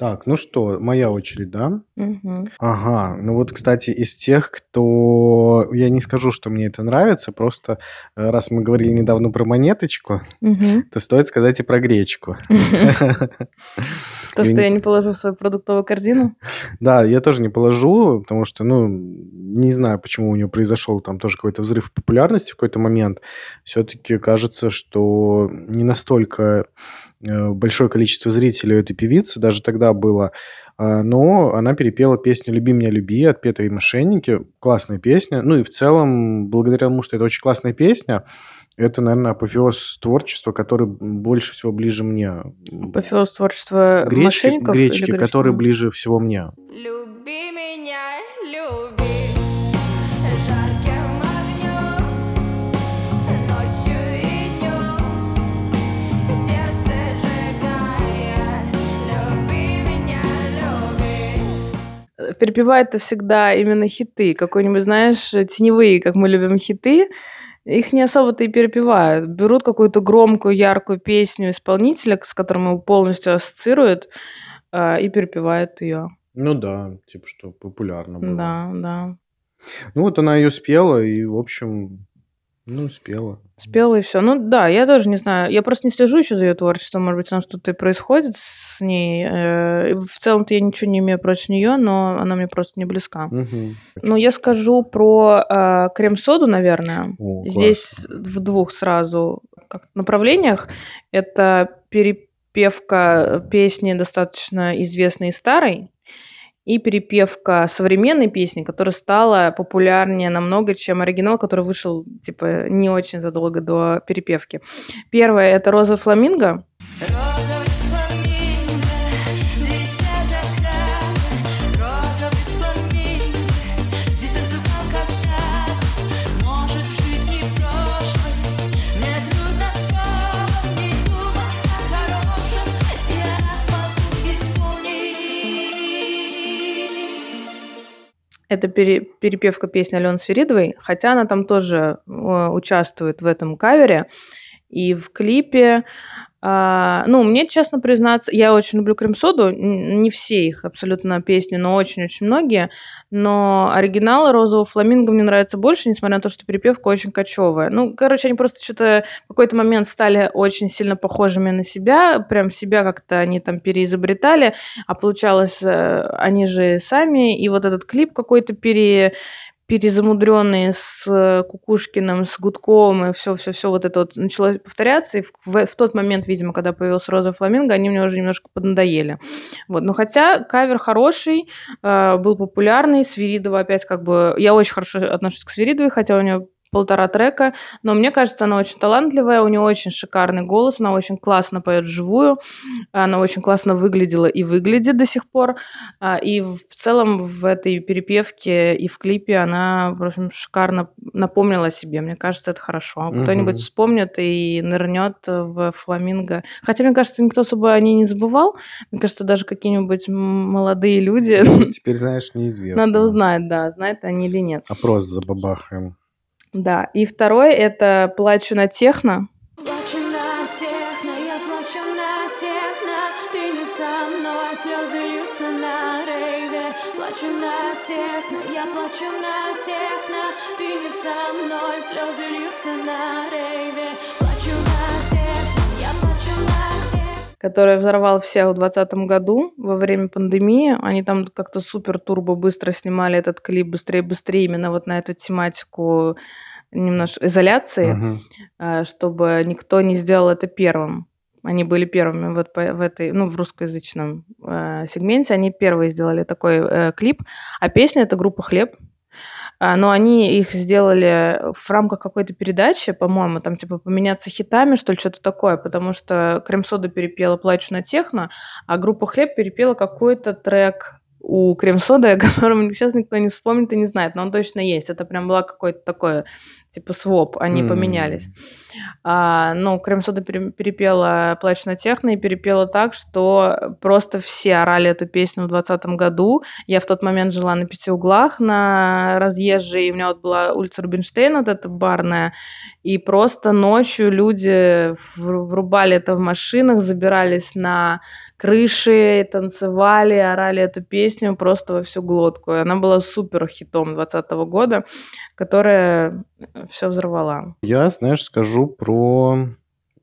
Так, ну что, моя очередь, да? Мгм. Ага, ну вот, кстати, из тех, кто... Я не скажу, что мне это нравится, просто э, раз мы говорили недавно про монеточку, Мгм. то стоит сказать и про гречку. То, что я не положу в свою продуктовую корзину. Да, я тоже не положу, потому что, ну, не знаю, почему у нее произошел там тоже какой-то взрыв популярности в какой-то момент. Все-таки кажется, что не настолько большое количество зрителей у этой певицы, даже тогда было, А, но она перепела песню «Люби меня, люби» от Петра и Мошенники. Классная песня. Ну и в целом, благодаря тому, что это очень классная песня, это, наверное, апофеоз творчества, который больше всего ближе мне. Апофеоз творчества Гречки, мошенников или гречки, гречки? который ближе всего мне. Люби это всегда именно хиты. Какой-нибудь, знаешь, теневые, как мы любим хиты, их не особо-то и перепевают. Берут какую-то громкую, яркую песню исполнителя, с которым его полностью ассоциируют, а, и перепевают ее. Ну да, типа что популярно было. Да, да. Ну вот она ее спела, и, в общем, ну, спела. Спела и все. Ну да, я тоже не знаю. Я просто не слежу еще за ее творчеством. Может быть, там что-то и происходит с ней. Э, В целом-то я ничего не имею против нее, но она мне просто не близка. Мгм. Ну, я скажу про э, крем-соду, наверное. О, Здесь в двух сразу как направлениях. Это перепевка песни достаточно известной и старой, и перепевка современной песни, которая стала популярнее намного, чем оригинал, который вышел, типа, не очень задолго до перепевки. Первое — это «Розовый фламинго». Это пере- перепевка песни Алены Сверидовой, хотя она там тоже э, участвует в этом кавере. И в клипе, а, ну, мне, честно признаться, я очень люблю крем-соду, не все их абсолютно песни, но очень-очень многие, но оригиналы «Розового фламинго» мне нравятся больше, несмотря на то, что перепевка очень кочевая. Ну, короче, они просто что-то в какой-то момент стали очень сильно похожими на себя, прям себя как-то они там переизобретали, а получалось, э, они же сами, и вот этот клип какой-то пере перезамудренный с э, Кукушкиным, с Гудковым, и все-все-все вот это вот начало повторяться, и в- в тот момент, видимо, когда появился Роза Фламинго, они мне уже немножко поднадоели. Вот. Но хотя кавер хороший, э, был популярный, Свиридова опять как бы... Я очень хорошо отношусь к Свиридовой, хотя у нее полтора трека, но мне кажется, она очень талантливая, у нее очень шикарный голос, она очень классно поет вживую, она очень классно выглядела и выглядит до сих пор, а, и в целом в этой перепевке и в клипе она, в общем, шикарно напомнила о себе, мне кажется, это хорошо. Мгм. Кто-нибудь вспомнит и нырнет в фламинго. Хотя, мне кажется, никто особо о ней не забывал, мне кажется, даже какие-нибудь молодые люди, Теперь, знаешь, неизвестно. надо узнать, да, знают они или нет. Опрос забабахаем. Да, и второй это «Плачу на техно». Плачу на техно, я плачу на техно. Ты не со мной, слезы льются на рейве. Плачу на техно, я плачу на техно. Ты не со мной, слезы льются на рейве который взорвал всех в 2020 году во время пандемии. Они там как-то супер турбо быстро снимали этот клип быстрее-быстрее именно вот на эту тематику немножко изоляции, э, чтобы никто не сделал это первым. Они были первыми вот по- в этой, ну, в русскоязычном э, сегменте. Они первые сделали такой э, клип. А песня это группа Хлеб. А, Но они их сделали в рамках какой-то передачи, по-моему, там типа поменяться хитами, что ли, что-то такое, потому что Крем-сода перепела «Плачу на техно», а группа Хлеб перепела какой-то трек у Крем-соды, о котором сейчас никто не вспомнит и не знает, но он точно есть. Это прям была какой-то такой, типа, своп, они М. поменялись. А, ну, Крем-сода пере- перепела «Плачу на техно» и перепела так, что просто все орали эту песню в 2020 году. Я в тот момент жила на пяти углах на разъезжей, и у меня вот была улица Рубинштейна, вот эта барная, и просто ночью люди вру- врубали это в машинах, забирались на крыши, танцевали, орали эту песню просто во всю глотку. И она была супер хитом 2020 года, которая все взорвала. Я, знаешь, скажу про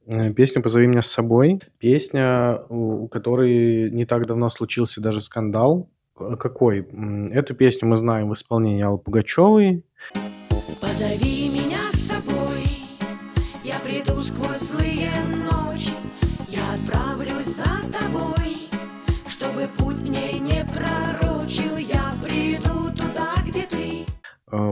э, песню «Позови меня с собой». Песня, у которой не так давно случился даже скандал. К- Какой? Эту песню мы знаем в исполнении Аллы Пугачевой. Позови меня с собой, я приду сквозь злые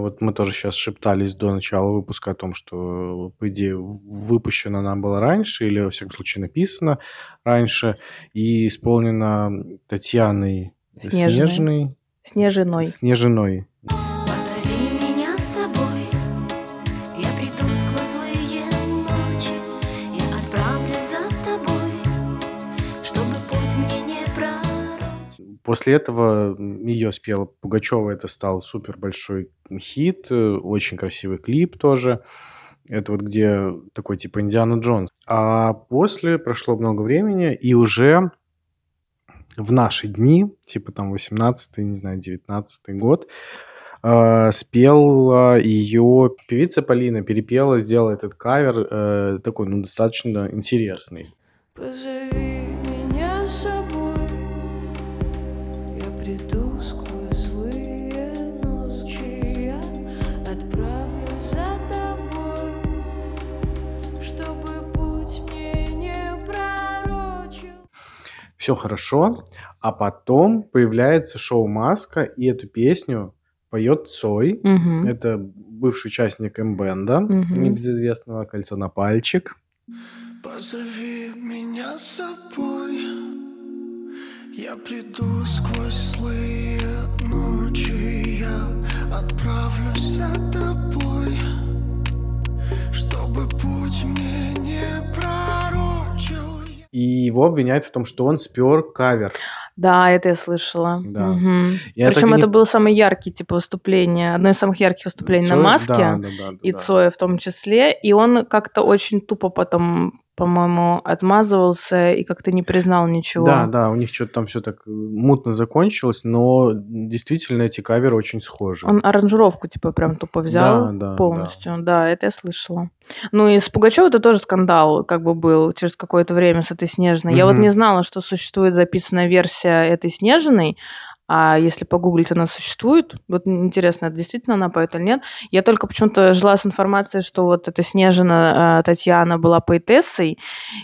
Вот мы тоже сейчас шептались до начала выпуска о том, что, по идее, выпущена она была раньше, или, во всяком случае, написана раньше, и исполнена Татьяной Снежной. Снежной. Снежиной. Снежиной. После этого ее спела Пугачева, это стал супер большой хит, э, очень красивый клип тоже. Это вот где такой типа Индиана Джонс. А после прошло много времени, и уже в наши дни, типа там 18 не знаю, 19 год, э, спела ее певица Полина, перепела, сделала этот кавер э, такой, ну, достаточно интересный. Позови все хорошо, а потом появляется шоу «Маска», и эту песню поет Цой. Мгм. Это бывший участник М-бенда, Мгм. небезызвестного «Кольцо на пальчик». Позови меня с собой Я приду сквозь злые ночи Я отправлюсь за тобой Чтобы путь мне не пророчил И его обвиняют в том, что он спер кавер. Да, это я слышала. Да. Я так Причем и не- это было самое яркое типа выступление, одно из самых ярких выступлений на Цой- маске. Да, да, да, да, и да. Цоя в том числе. И он как-то очень тупо потом, по-моему, отмазывался и как-то не признал ничего. Да, да, у них что-то там все так э, мутно закончилось, но действительно эти каверы очень схожи. Он аранжировку типа прям тупо взял Да, да, полностью. Да. это я слышала. Ну и с Пугачевой это тоже скандал как бы был через какое-то время с этой Снежной. Я вот не знала, что существует записанная версия этой Снежиной, а если погуглить, она существует. Вот интересно, это действительно она поет или нет. Я только почему-то жила с информацией, что вот эта Снежина э, Татьяна была поэтессой,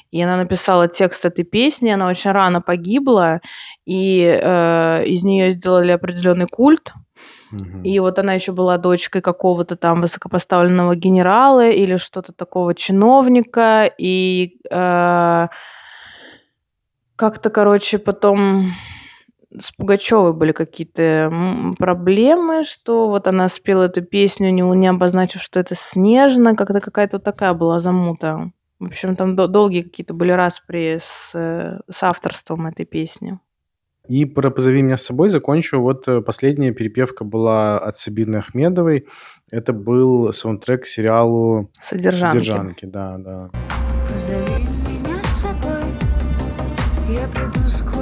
и она написала текст этой песни, она очень рано погибла, и э, из нее сделали определенный культ. И вот она еще была дочкой какого-то там высокопоставленного генерала или что-то такого чиновника. И э, как-то, короче, потом с Пугачевой были какие-то проблемы, что вот она спела эту песню, не, не обозначив, что это Снежно, как-то какая-то вот такая была замута. В общем, там до- долгие какие-то были распри с, э, с авторством этой песни. И про «Позови меня с собой» закончу. Вот э, последняя перепевка была от Сабины Ахмедовой. Это был саундтрек к сериалу Содержанки. «Содержанки». Да, да. Позови меня с собой Я приду сквозь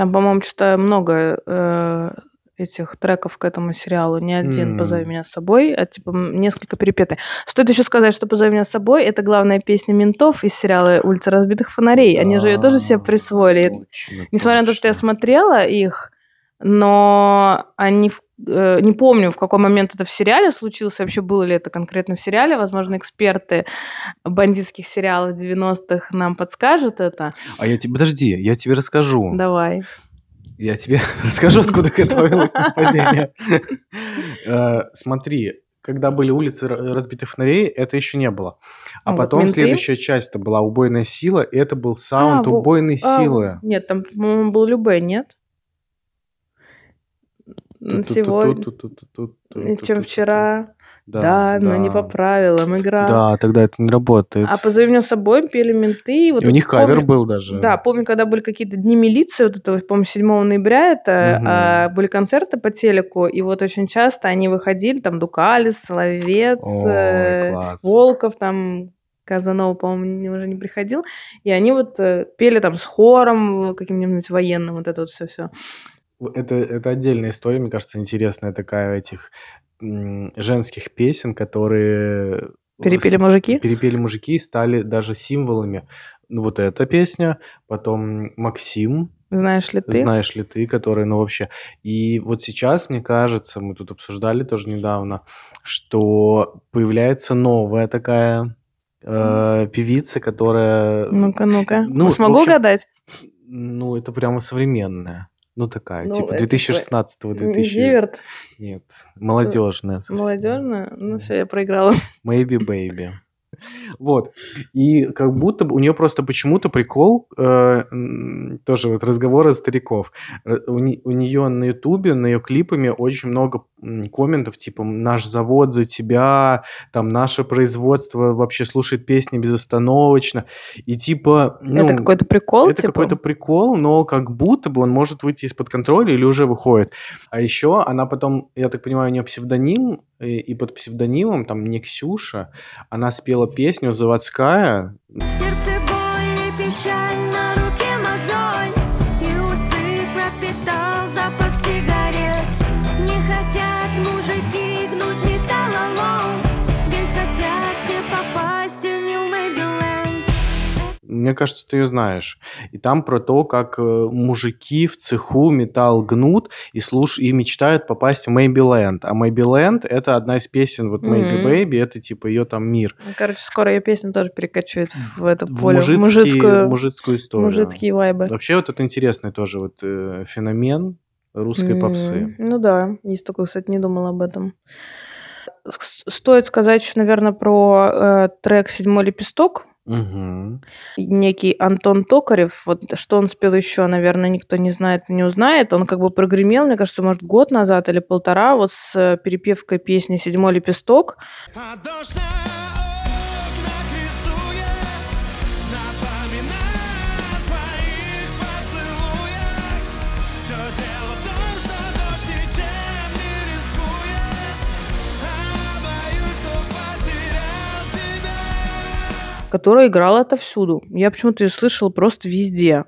Там, по-моему, что-то много э, этих треков к этому сериалу. Не один М. «Позови меня с собой», а типа м, несколько перепеты. Стоит еще сказать, что «Позови меня с собой» — это главная песня ментов из сериала «Улица разбитых фонарей». Они же ее тоже себе А, присвоили. точно, Несмотря на то, что я точно. смотрела их, но они в- э, не помню, в какой момент это в сериале случилось, вообще было ли это конкретно в сериале. Возможно, эксперты бандитских сериалов 90-х нам подскажут это. А я тебе... Подожди, я тебе расскажу. Давай. Я тебе расскажу, откуда готовилось нападение. Э, Смотри, когда были улицы ра- разбитых фонарей, это еще не было. А А потом следующая часть это была «Убойная сила», и это был саунд во- «Убойной А, силы». Нет, там, по-моему, был Любэ, нет? Сегодня, чем вчера. Да, но не по правилам игра. Да, тогда это не работает. А «Позови меня с собой» пели менты. и Вот И у них помню- кавер был даже. Да, помню, когда были какие-то дни милиции, вот это, по-моему, 7 ноября, это Мгм. а, были концерты по телеку, и вот очень часто они выходили, там, Дукалис, Соловец, Ой, э. Волков, там, Казанова, по-моему, уже не приходил, и они вот э, пели там с хором каким-нибудь военным, вот это вот все-все. Это, это отдельная история, мне кажется, интересная такая этих м, женских песен, которые... Перепели с- мужики? Перепели мужики и стали даже символами. Ну, вот эта песня, потом Максим, Знаешь ли ты? знаешь ли ты, который, ну, вообще... И вот сейчас, мне кажется, мы тут обсуждали тоже недавно, что появляется новая такая э, певица, которая... Ну-ка, ну-ка. Ну, Смогу общем, угадать? Ну, это прямо современная. Ну, такая, Ну, типа это 2016-го, 2000... Зиверт? Нет, молодежная. совсем. Молодежная? Ну все, я проиграла. Maybe Baby. Вот. И как будто бы у нее просто почему-то прикол, э, тоже вот разговоры стариков. Э, У, не- у нее на Ютубе, на ее клипами очень много комментов, типа «Наш завод за тебя», там «Наше производство вообще слушает песни безостановочно». И типа... ну, это какой-то прикол, это типа? какой-то прикол, но как будто бы он может выйти из-под контроля или уже выходит. А еще она потом, я так понимаю, у нее псевдоним, и, под псевдонимом, там, не Ксюша, она спела песню «Заводская». Сердце Мне кажется, ты ее знаешь. И там про то, как э, мужики в цеху металл гнут и, слуш... и мечтают попасть в Maybe А Maybe это одна из песен, вот Maybe Мгм. Baby, это типа ее там мир. Ну, Короче, скоро ее песня тоже перекочует в это В поле. мужицкий- мужицкую, мужицкую историю. мужицкие вайбы. Вообще вот это интересный тоже вот э, феномен русской попсы. М, Ну да, есть такой, кстати, не думала об этом. Стоит сказать еще, наверное, про э, трек «Седьмой лепесток». Мгм. Некий Антон Токарев, вот что он спел еще, наверное, никто не знает, не узнает. Он как бы прогремел, мне кажется, может, год назад или полтора, вот с э, перепевкой песни «Седьмой лепесток». А дождь на которая играла отовсюду. Я почему-то ее слышала просто везде.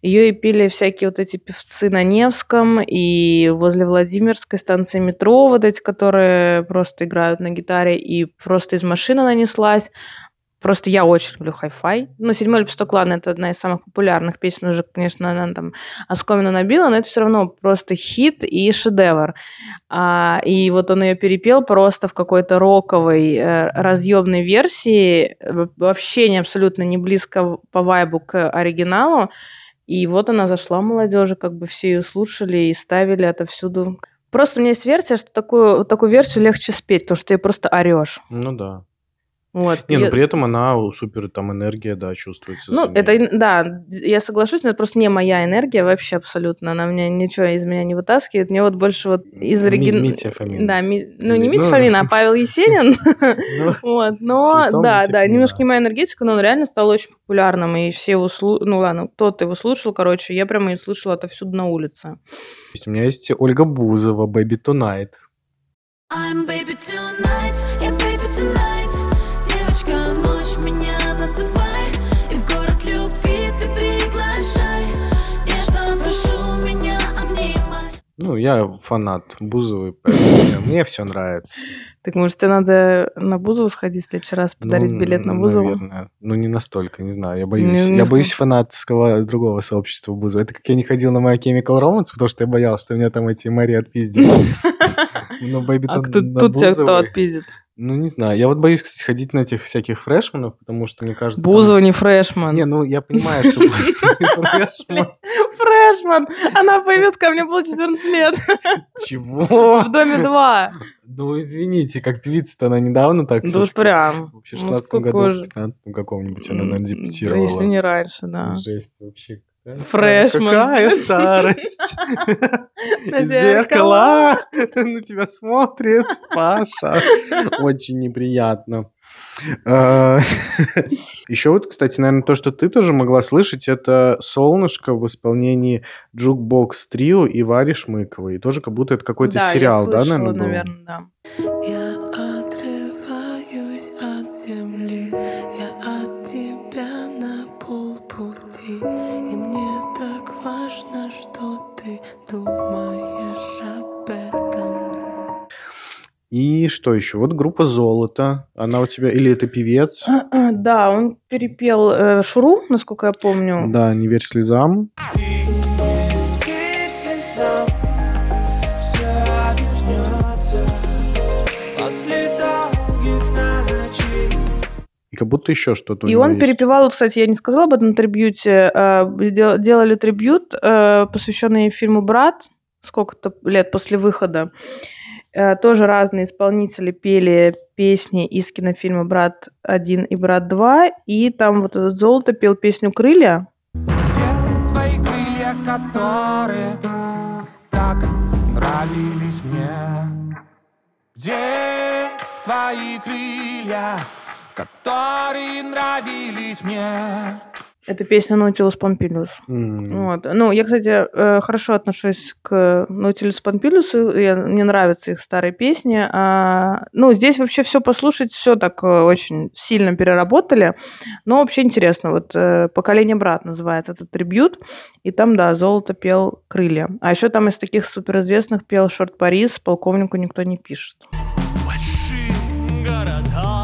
Ее и пели всякие вот эти певцы на Невском и возле Владимирской станции метро, вот эти, которые просто играют на гитаре, и просто из машины она неслась. Просто я очень люблю хай-фай. Ну, «Седьмой лепесток», ладно, это одна из самых популярных песен уже, конечно, она там оскомину набила, но это все равно просто хит и шедевр. А, и вот он ее перепел просто в какой-то роковой, э, разъемной версии, э, вообще не абсолютно не близко по вайбу к оригиналу. И вот она зашла молодежи, как бы все ее слушали и ставили отовсюду. Просто у меня есть версия, что такую, такую версию легче спеть, потому что ты просто орешь. Ну да. Вот. Не, ну Я- при этом она у, супер, там энергия, да, чувствуется. Ну, это, да, я соглашусь, но это просто не моя энергия вообще абсолютно. Она меня ничего из меня не вытаскивает. Мне вот больше вот из Ми- оригин... Митя Фомин. Да, Ми- ну не Митя ну, Фомин, а Павел Есенин. Ну, Вот, но да, да, немножко не моя энергетика, но он реально стал очень популярным, и все его слушали, ну ладно, кто-то его слушал, короче, я прямо ее слышала отовсюду на улице. У меня есть Ольга Бузова, Baby Tonight. I'm baby tonight Ну, я фанат Бузовой, поэтому мне все нравится. Так, может, тебе надо на Бузову сходить в следующий раз, подарить Ну, билет на Бузову? Наверное. Ну, не настолько, не знаю. Я боюсь. Не- я не боюсь фанатского другого сообщества Бузова. Это как я не ходил на My Chemical Romance, потому что я боялся, что меня там эти Мари отпиздят. Ну, Baby А тут тебя кто отпиздит? Ну, не знаю. Я вот боюсь, кстати, ходить на этих всяких фрешманов, потому что, мне кажется... там- Бузова не фрешман. Не, ну, я понимаю, что фрешман. Фрешман! Она появилась ко мне было 14 лет. Чего? В доме 2. Ну, извините, как певица-то она недавно так... Да уж прям. В Ну, 16 сколько году, в 15 каком-нибудь она, наверное, Да, дебютировала. если не раньше, да. Жесть вообще. Какая- Фрешман. Какая старость. Зеркало. зеркала на тебя смотрит Паша. Очень неприятно. Еще вот, кстати, наверное, то, что ты тоже могла слышать, это «Солнышко» в исполнении Jukebox Trio и Вари Шмыковой. И тоже как будто это какой-то сериал, да, наверное, был? наверное, да. Я отрываюсь от земли, я важно, что ты думаешь об этом. И что еще? Вот группа «Золото». Она у тебя... Или это певец? Да, он перепел э, Шуру, насколько я помню. Да, «Не верь слезам». Если И как будто еще что-то И него он есть. перепевал, вот, кстати, я не сказала об этом трибьюте, дел- делали трибьют, э, посвященный фильму «Брат», сколько-то лет после выхода. Э, Тоже разные исполнители пели песни из кинофильма «Брат 1» и «Брат 2», и там вот этот Золото пел песню «Крылья», Где твои крылья, которые так нравились мне? Где твои крылья, которые нравились мне? Это песня Наутилус Помпилиус. М. Вот. Ну, я, кстати, э, хорошо отношусь к Наутилус Помпилиусу. Я- Мне нравятся их старые песни. А, ну, здесь вообще все послушать, все так э, очень сильно переработали. Но вообще интересно. Вот э, «Поколение брат» называется этот трибют. И там, да, Золото пел «Крылья». А еще там из таких суперизвестных пел «Шорт Парис», «Полковнику никто не пишет». Большие города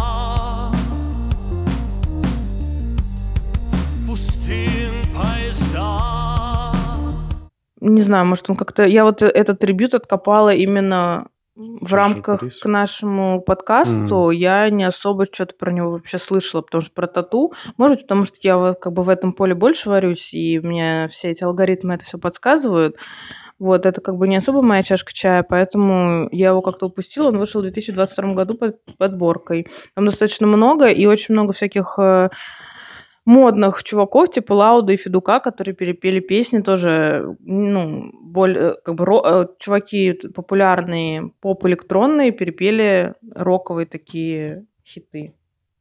Не знаю, может, он как-то... Я вот этот трибют откопала именно в рамках к нашему подкасту. Я не особо что-то про него вообще слышала, потому что про тату. Может потому что я как бы в этом поле больше варюсь, и мне все эти алгоритмы это все подсказывают. Вот, это как бы не особо моя чашка чая, поэтому я его как-то упустила. Он вышел в 2022 году под подборкой. Там достаточно много, и очень много всяких э, модных чуваков, типа Лауда и Федука, которые перепели песни тоже, ну, более, как бы, ро- э, чуваки популярные, поп-электронные, перепели роковые такие хиты.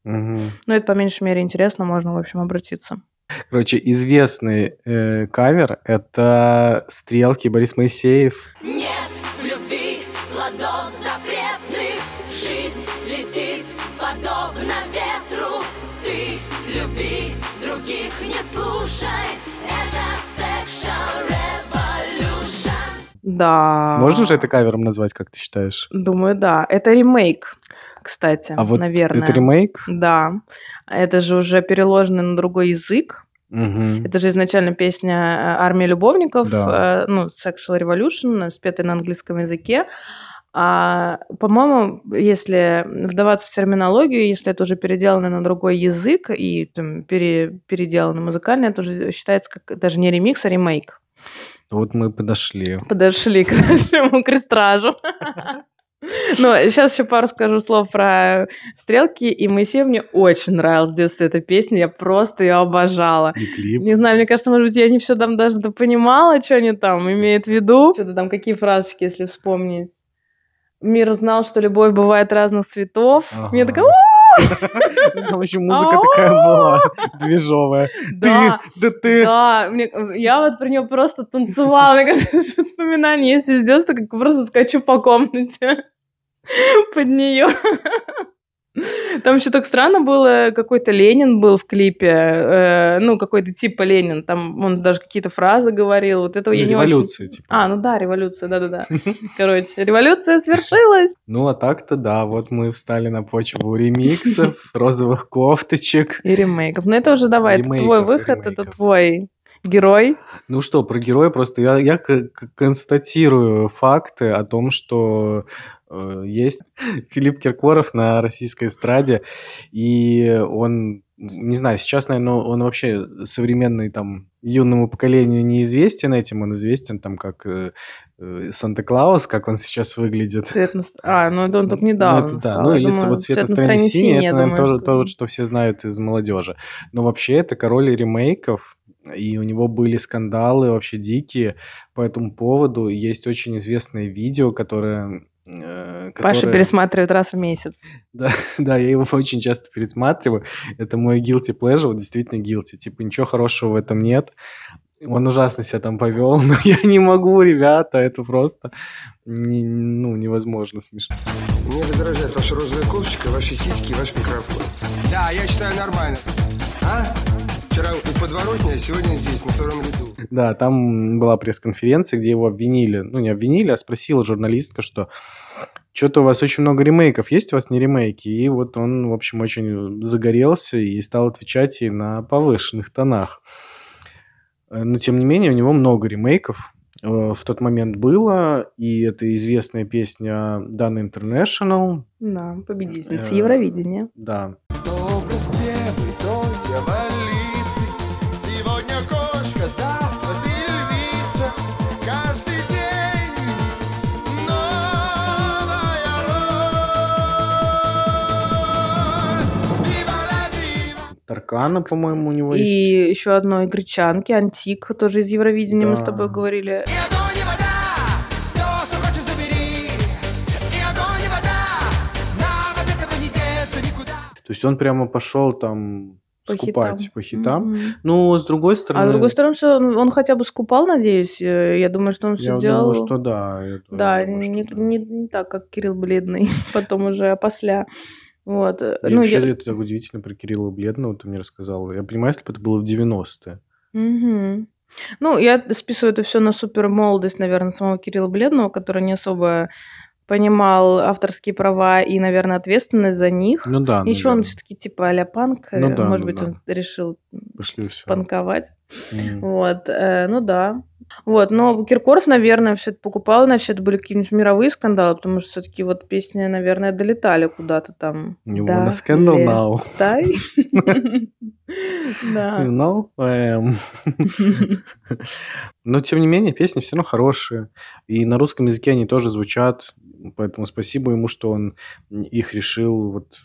Мгм. Ну, это по меньшей мере интересно, можно, в общем, обратиться. Короче, известный э, кавер — это «Стрелки» Борис Моисеев. Нет в любви плодов слушай Это sexual revolution Да. Можно же это кавером назвать, как ты считаешь? Думаю, да. Это ремейк. кстати, А вот наверное. это ремейк? Да. Это же уже переложено на другой язык. Мгм. Это же изначально песня э, «Армия любовников», Да. э, ну, «Sexual Revolution», спетая на английском языке. А, по-моему, если вдаваться в терминологию, если это уже переделано на другой язык и там, пере- переделано музыкально, это уже считается как даже не ремикс, а ремейк. Вот мы подошли. Подошли к нашему крестражу. Но сейчас еще пару скажу слов про стрелки. И Моисею мне очень нравилась в детстве эта песня. Я просто ее обожала. И клип. Не знаю, мне кажется, может быть, я не все там даже понимала, что они там имеют в виду. Что-то там, какие фразочки, если вспомнить. Мир узнал, что любовь бывает разных цветов. Мне такая, Там еще музыка такая была движовая. Да, да ты. Да, я вот про нее просто танцевала. Мне кажется, воспоминания есть из детства, как просто скачу по комнате под нее. Там еще так странно было, какой-то Ленин был в клипе, э, ну, какой-то типа Ленин, там он даже какие-то фразы говорил, вот этого я не очень... Революция, типа. А, ну да, революция, да-да-да. Короче, революция свершилась. Ну, а так-то да, вот мы встали на почву ремиксов, розовых кофточек. И ремейков. Ну это уже давай, это твой выход, это твой герой. Ну что, про героя просто я, я констатирую факты о том, что есть Филипп Киркоров на российской эстраде, и он, не знаю, сейчас, наверное, он вообще современный там юному поколению неизвестен этим, он известен там как э, э, Санта-Клаус, как он сейчас выглядит. Цвет наст- А, ну это он только Ну, недавно это да. стал. Ну, или думаю, вот цвет цвет настроения синий, это, наверное, думаю, то, что- то, что все знают из молодежи. Но вообще это король ремейков, и у него были скандалы вообще дикие по этому поводу. Есть очень известное видео, которое... э, Паша которое- пересматривает раз в месяц. Да, да, я его очень часто пересматриваю. Это мой guilty pleasure, вот действительно guilty. Типа ничего хорошего в этом нет. Он ужасно себя там повел, но я не могу, ребята, это просто не- ну, невозможно смешно. Мне раздражает ваша розовая кофточка, ваши сиськи и ваш микрофон. Да, я считаю нормально. А? Вчера у подворотни, а сегодня здесь, на втором ряду. Да, там была пресс-конференция, где его обвинили, ну не обвинили, а спросила журналистка, что что-то у вас очень много ремейков, есть у вас не ремейки? И вот он, в общем, очень загорелся и стал отвечать ей на повышенных тонах. Э, Но, тем не менее, у него много ремейков э, в тот момент было, и это известная песня Dana International, Да, победительница Э, Евровидения. да, простевы, то Таркана, по-моему, у него есть. И еще одной гречанки, Антик, тоже из Евровидения, мы с Да. тобой говорили. И огонь, и вода Все, что хочешь, забери И огонь, и вода Нам от этого не деться никуда То есть он прямо пошел там По скупать хитам. по хитам. Мгм. Ну, с другой стороны... А с другой стороны, всё, он, он хотя бы скупал, надеюсь. Э, Я думаю, что он все Я делал. думаю, что да. я тоже Да, думаю, что не, да. не- не так, как Кирилл Бледный, потом уже опосля. Вот. э, И Ну, вообще, я- это так удивительно про Кирилла Бледного, ты мне рассказал. Я понимаю, если бы это было в 90-е. Мгм. Ну, я списываю это все на супер молодость, наверное, самого Кирилла Бледного, который не особо понимал авторские права и, наверное, ответственность за них. Ну да, Еще он наверное. все-таки типа а-ля панк. Ну э, да, Может ну быть, да. он решил Пошли все. панковать. М. Вот, э, ну да. Вот, но Киркоров, наверное, все это покупал, иначе это были какие-нибудь мировые скандалы, потому что все-таки вот песни, наверное, долетали куда-то там. You wanna scandal now? Долетай. You Да. know? Эм. Но, тем не менее, песни все равно хорошие. И на русском языке они тоже звучат. Поэтому спасибо ему, что он их решил вот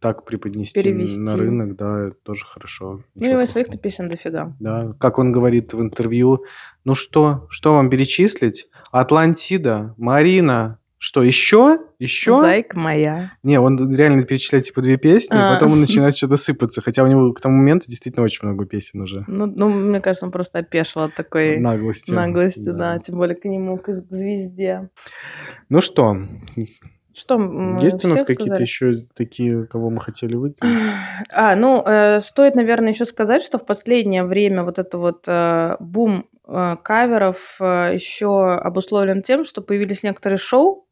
так преподнести Перевести. на рынок. Да, это тоже хорошо. Ну, у него своих-то песен дофига. Да, как он говорит в интервью, ну что, что вам перечислить? Атлантида, Марина, что, еще? Еще? Зайка моя. Не, он реально перечисляет типа две песни, А. и потом он начинает что-то сыпаться. Хотя у него к тому моменту действительно очень много песен уже. Ну, ну, мне кажется, он просто опешил от такой Наглости. наглости, да. Тем более к нему, к звезде. Ну что, Что, есть у нас какие-то еще такие, кого мы хотели выделить? А, ну, э, стоит, наверное, еще сказать, что в последнее время вот это вот э, бум э, каверов еще обусловлен тем, что появились некоторые шоу,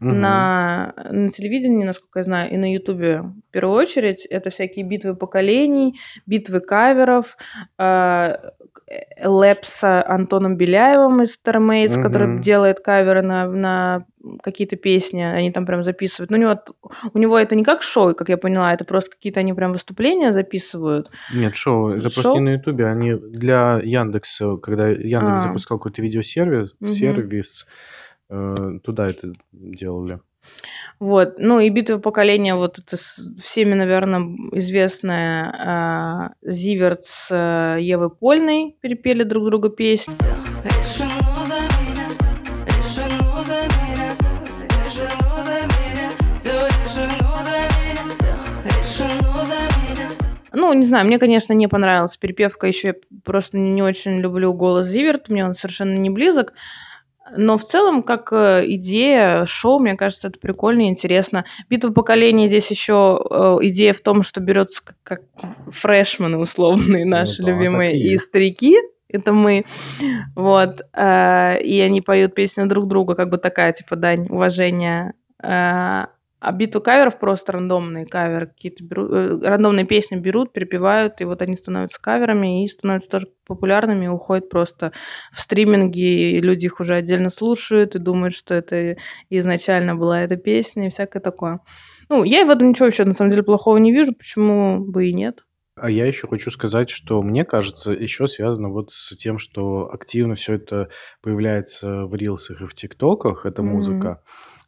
Мгм. на, на телевидении, насколько я знаю, и на Ютубе в первую очередь. Это всякие битвы поколений, битвы каверов, э, лэп с Антоном Беляевым из Стармейтс, который Мгм. делает каверы на, на какие-то песни, они там прям записывают. Ну, у него, у него это не как шоу, как я поняла, это просто какие-то они прям выступления записывают. Нет, шоу, это просто Шоу? не на Ютубе, они для Яндекса, когда Яндекс А. запускал какой-то видеосервис, Мгм. сервис, э, туда это делали. Вот, ну и битва поколения, вот это всеми, наверное, известная а, Зиверт с а, Евой Польной перепели друг другу песню. Решено за меня всё, решено за меня всё, решено за меня, всё решено за меня, всё решено за меня. Ну, не знаю, мне, конечно, не понравилась перепевка, еще я просто не очень люблю голос Зиверт, мне он совершенно не близок. Но в целом, как э, идея шоу, мне кажется, это прикольно и интересно. Битва поколений здесь еще э, идея в том, что берется как, фрешмены условные наши да, любимые и старики. Это мы. Вот. э, И они поют песни друг друга, как бы такая, типа, дань уважения. А битву каверов просто рандомные каверы какие-то берут, э, рандомные песни берут, перепевают, и вот они становятся каверами и становятся тоже популярными, и уходят просто в стриминги, и люди их уже отдельно слушают и думают, что это изначально была эта песня и всякое такое. Ну, я в этом ничего вообще на самом деле плохого не вижу, почему бы и нет. А я еще хочу сказать, что мне кажется, еще связано вот с тем, что активно все это появляется в рилсах и в тиктоках, эта Мгм. музыка.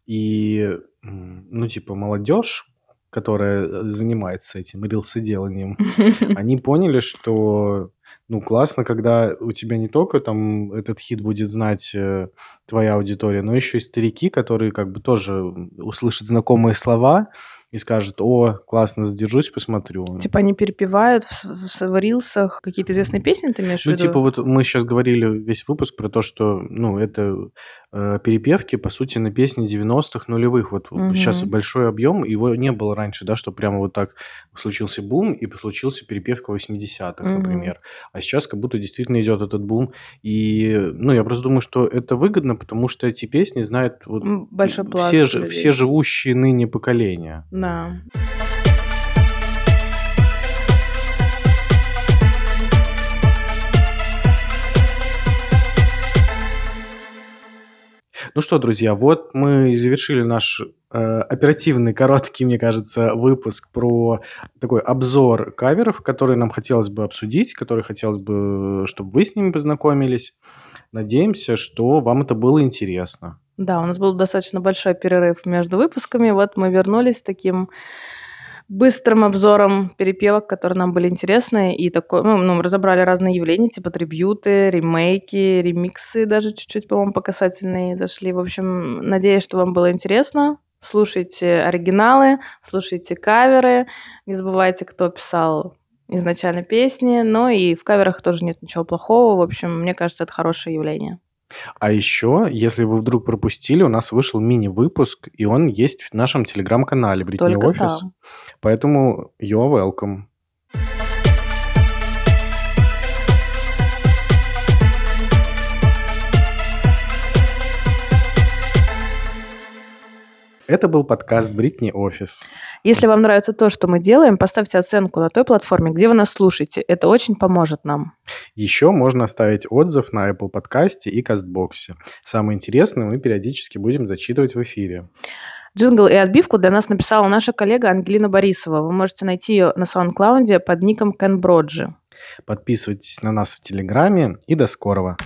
И, м, ну, типа, молодежь, которая э, занимается этим рилсоделанием, они поняли, что, ну, классно, когда у тебя не только там этот хит будет знать э, твоя аудитория, но еще и старики, которые как бы тоже услышат знакомые слова и скажут, о, классно, задержусь, посмотрю. Типа они перепевают в, в в рилсах какие-то известные песни, ты имеешь в Ну, виду? типа, вот мы сейчас говорили весь выпуск про то, что, ну, это э, перепевки, по сути, на песни 90-х, нулевых. Вот сейчас Мгм. большой объем, его не было раньше, да, что прямо вот так случился бум, и случился перепевка 80-х, Мгм. например. А сейчас как будто действительно идет этот бум. И, ну, я просто думаю, что это выгодно, потому что эти песни знают вот Большой все, людей. все живущие ныне поколения. Да. Ну что, друзья, вот мы завершили наш э, оперативный, короткий, мне кажется, выпуск про такой обзор каверов, которые нам хотелось бы обсудить, которые хотелось бы, чтобы вы с ними познакомились. Надеемся, что вам это было интересно. Да, у нас был достаточно большой перерыв между выпусками. Вот мы вернулись с таким быстрым обзором перепевок, которые нам были интересны. И такой, ну, ну, разобрали разные явления, типа трибьюты, ремейки, ремиксы даже чуть-чуть, по-моему, по касательной зашли. В общем, надеюсь, что вам было интересно. Слушайте оригиналы, слушайте каверы. Не забывайте, кто писал изначально песни. Но и в каверах тоже нет ничего плохого. В общем, мне кажется, это хорошее явление. А еще, если вы вдруг пропустили, у нас вышел мини-выпуск, и он есть в нашем телеграм-канале Бритни Только Офис. там. Поэтому you're welcome. Это был подкаст Бритни Офис. Если вам нравится то, что мы делаем, поставьте оценку на той платформе, где вы нас слушаете. Это очень поможет нам. Еще можно оставить отзыв на Apple Podcasts и Кастбоксе. Самое интересное мы периодически будем зачитывать в эфире. Джингл и отбивку для нас написала наша коллега Ангелина Борисова. Вы можете найти ее на SoundCloud под ником Кен Броджи. Подписывайтесь на нас в Телеграме и до скорого.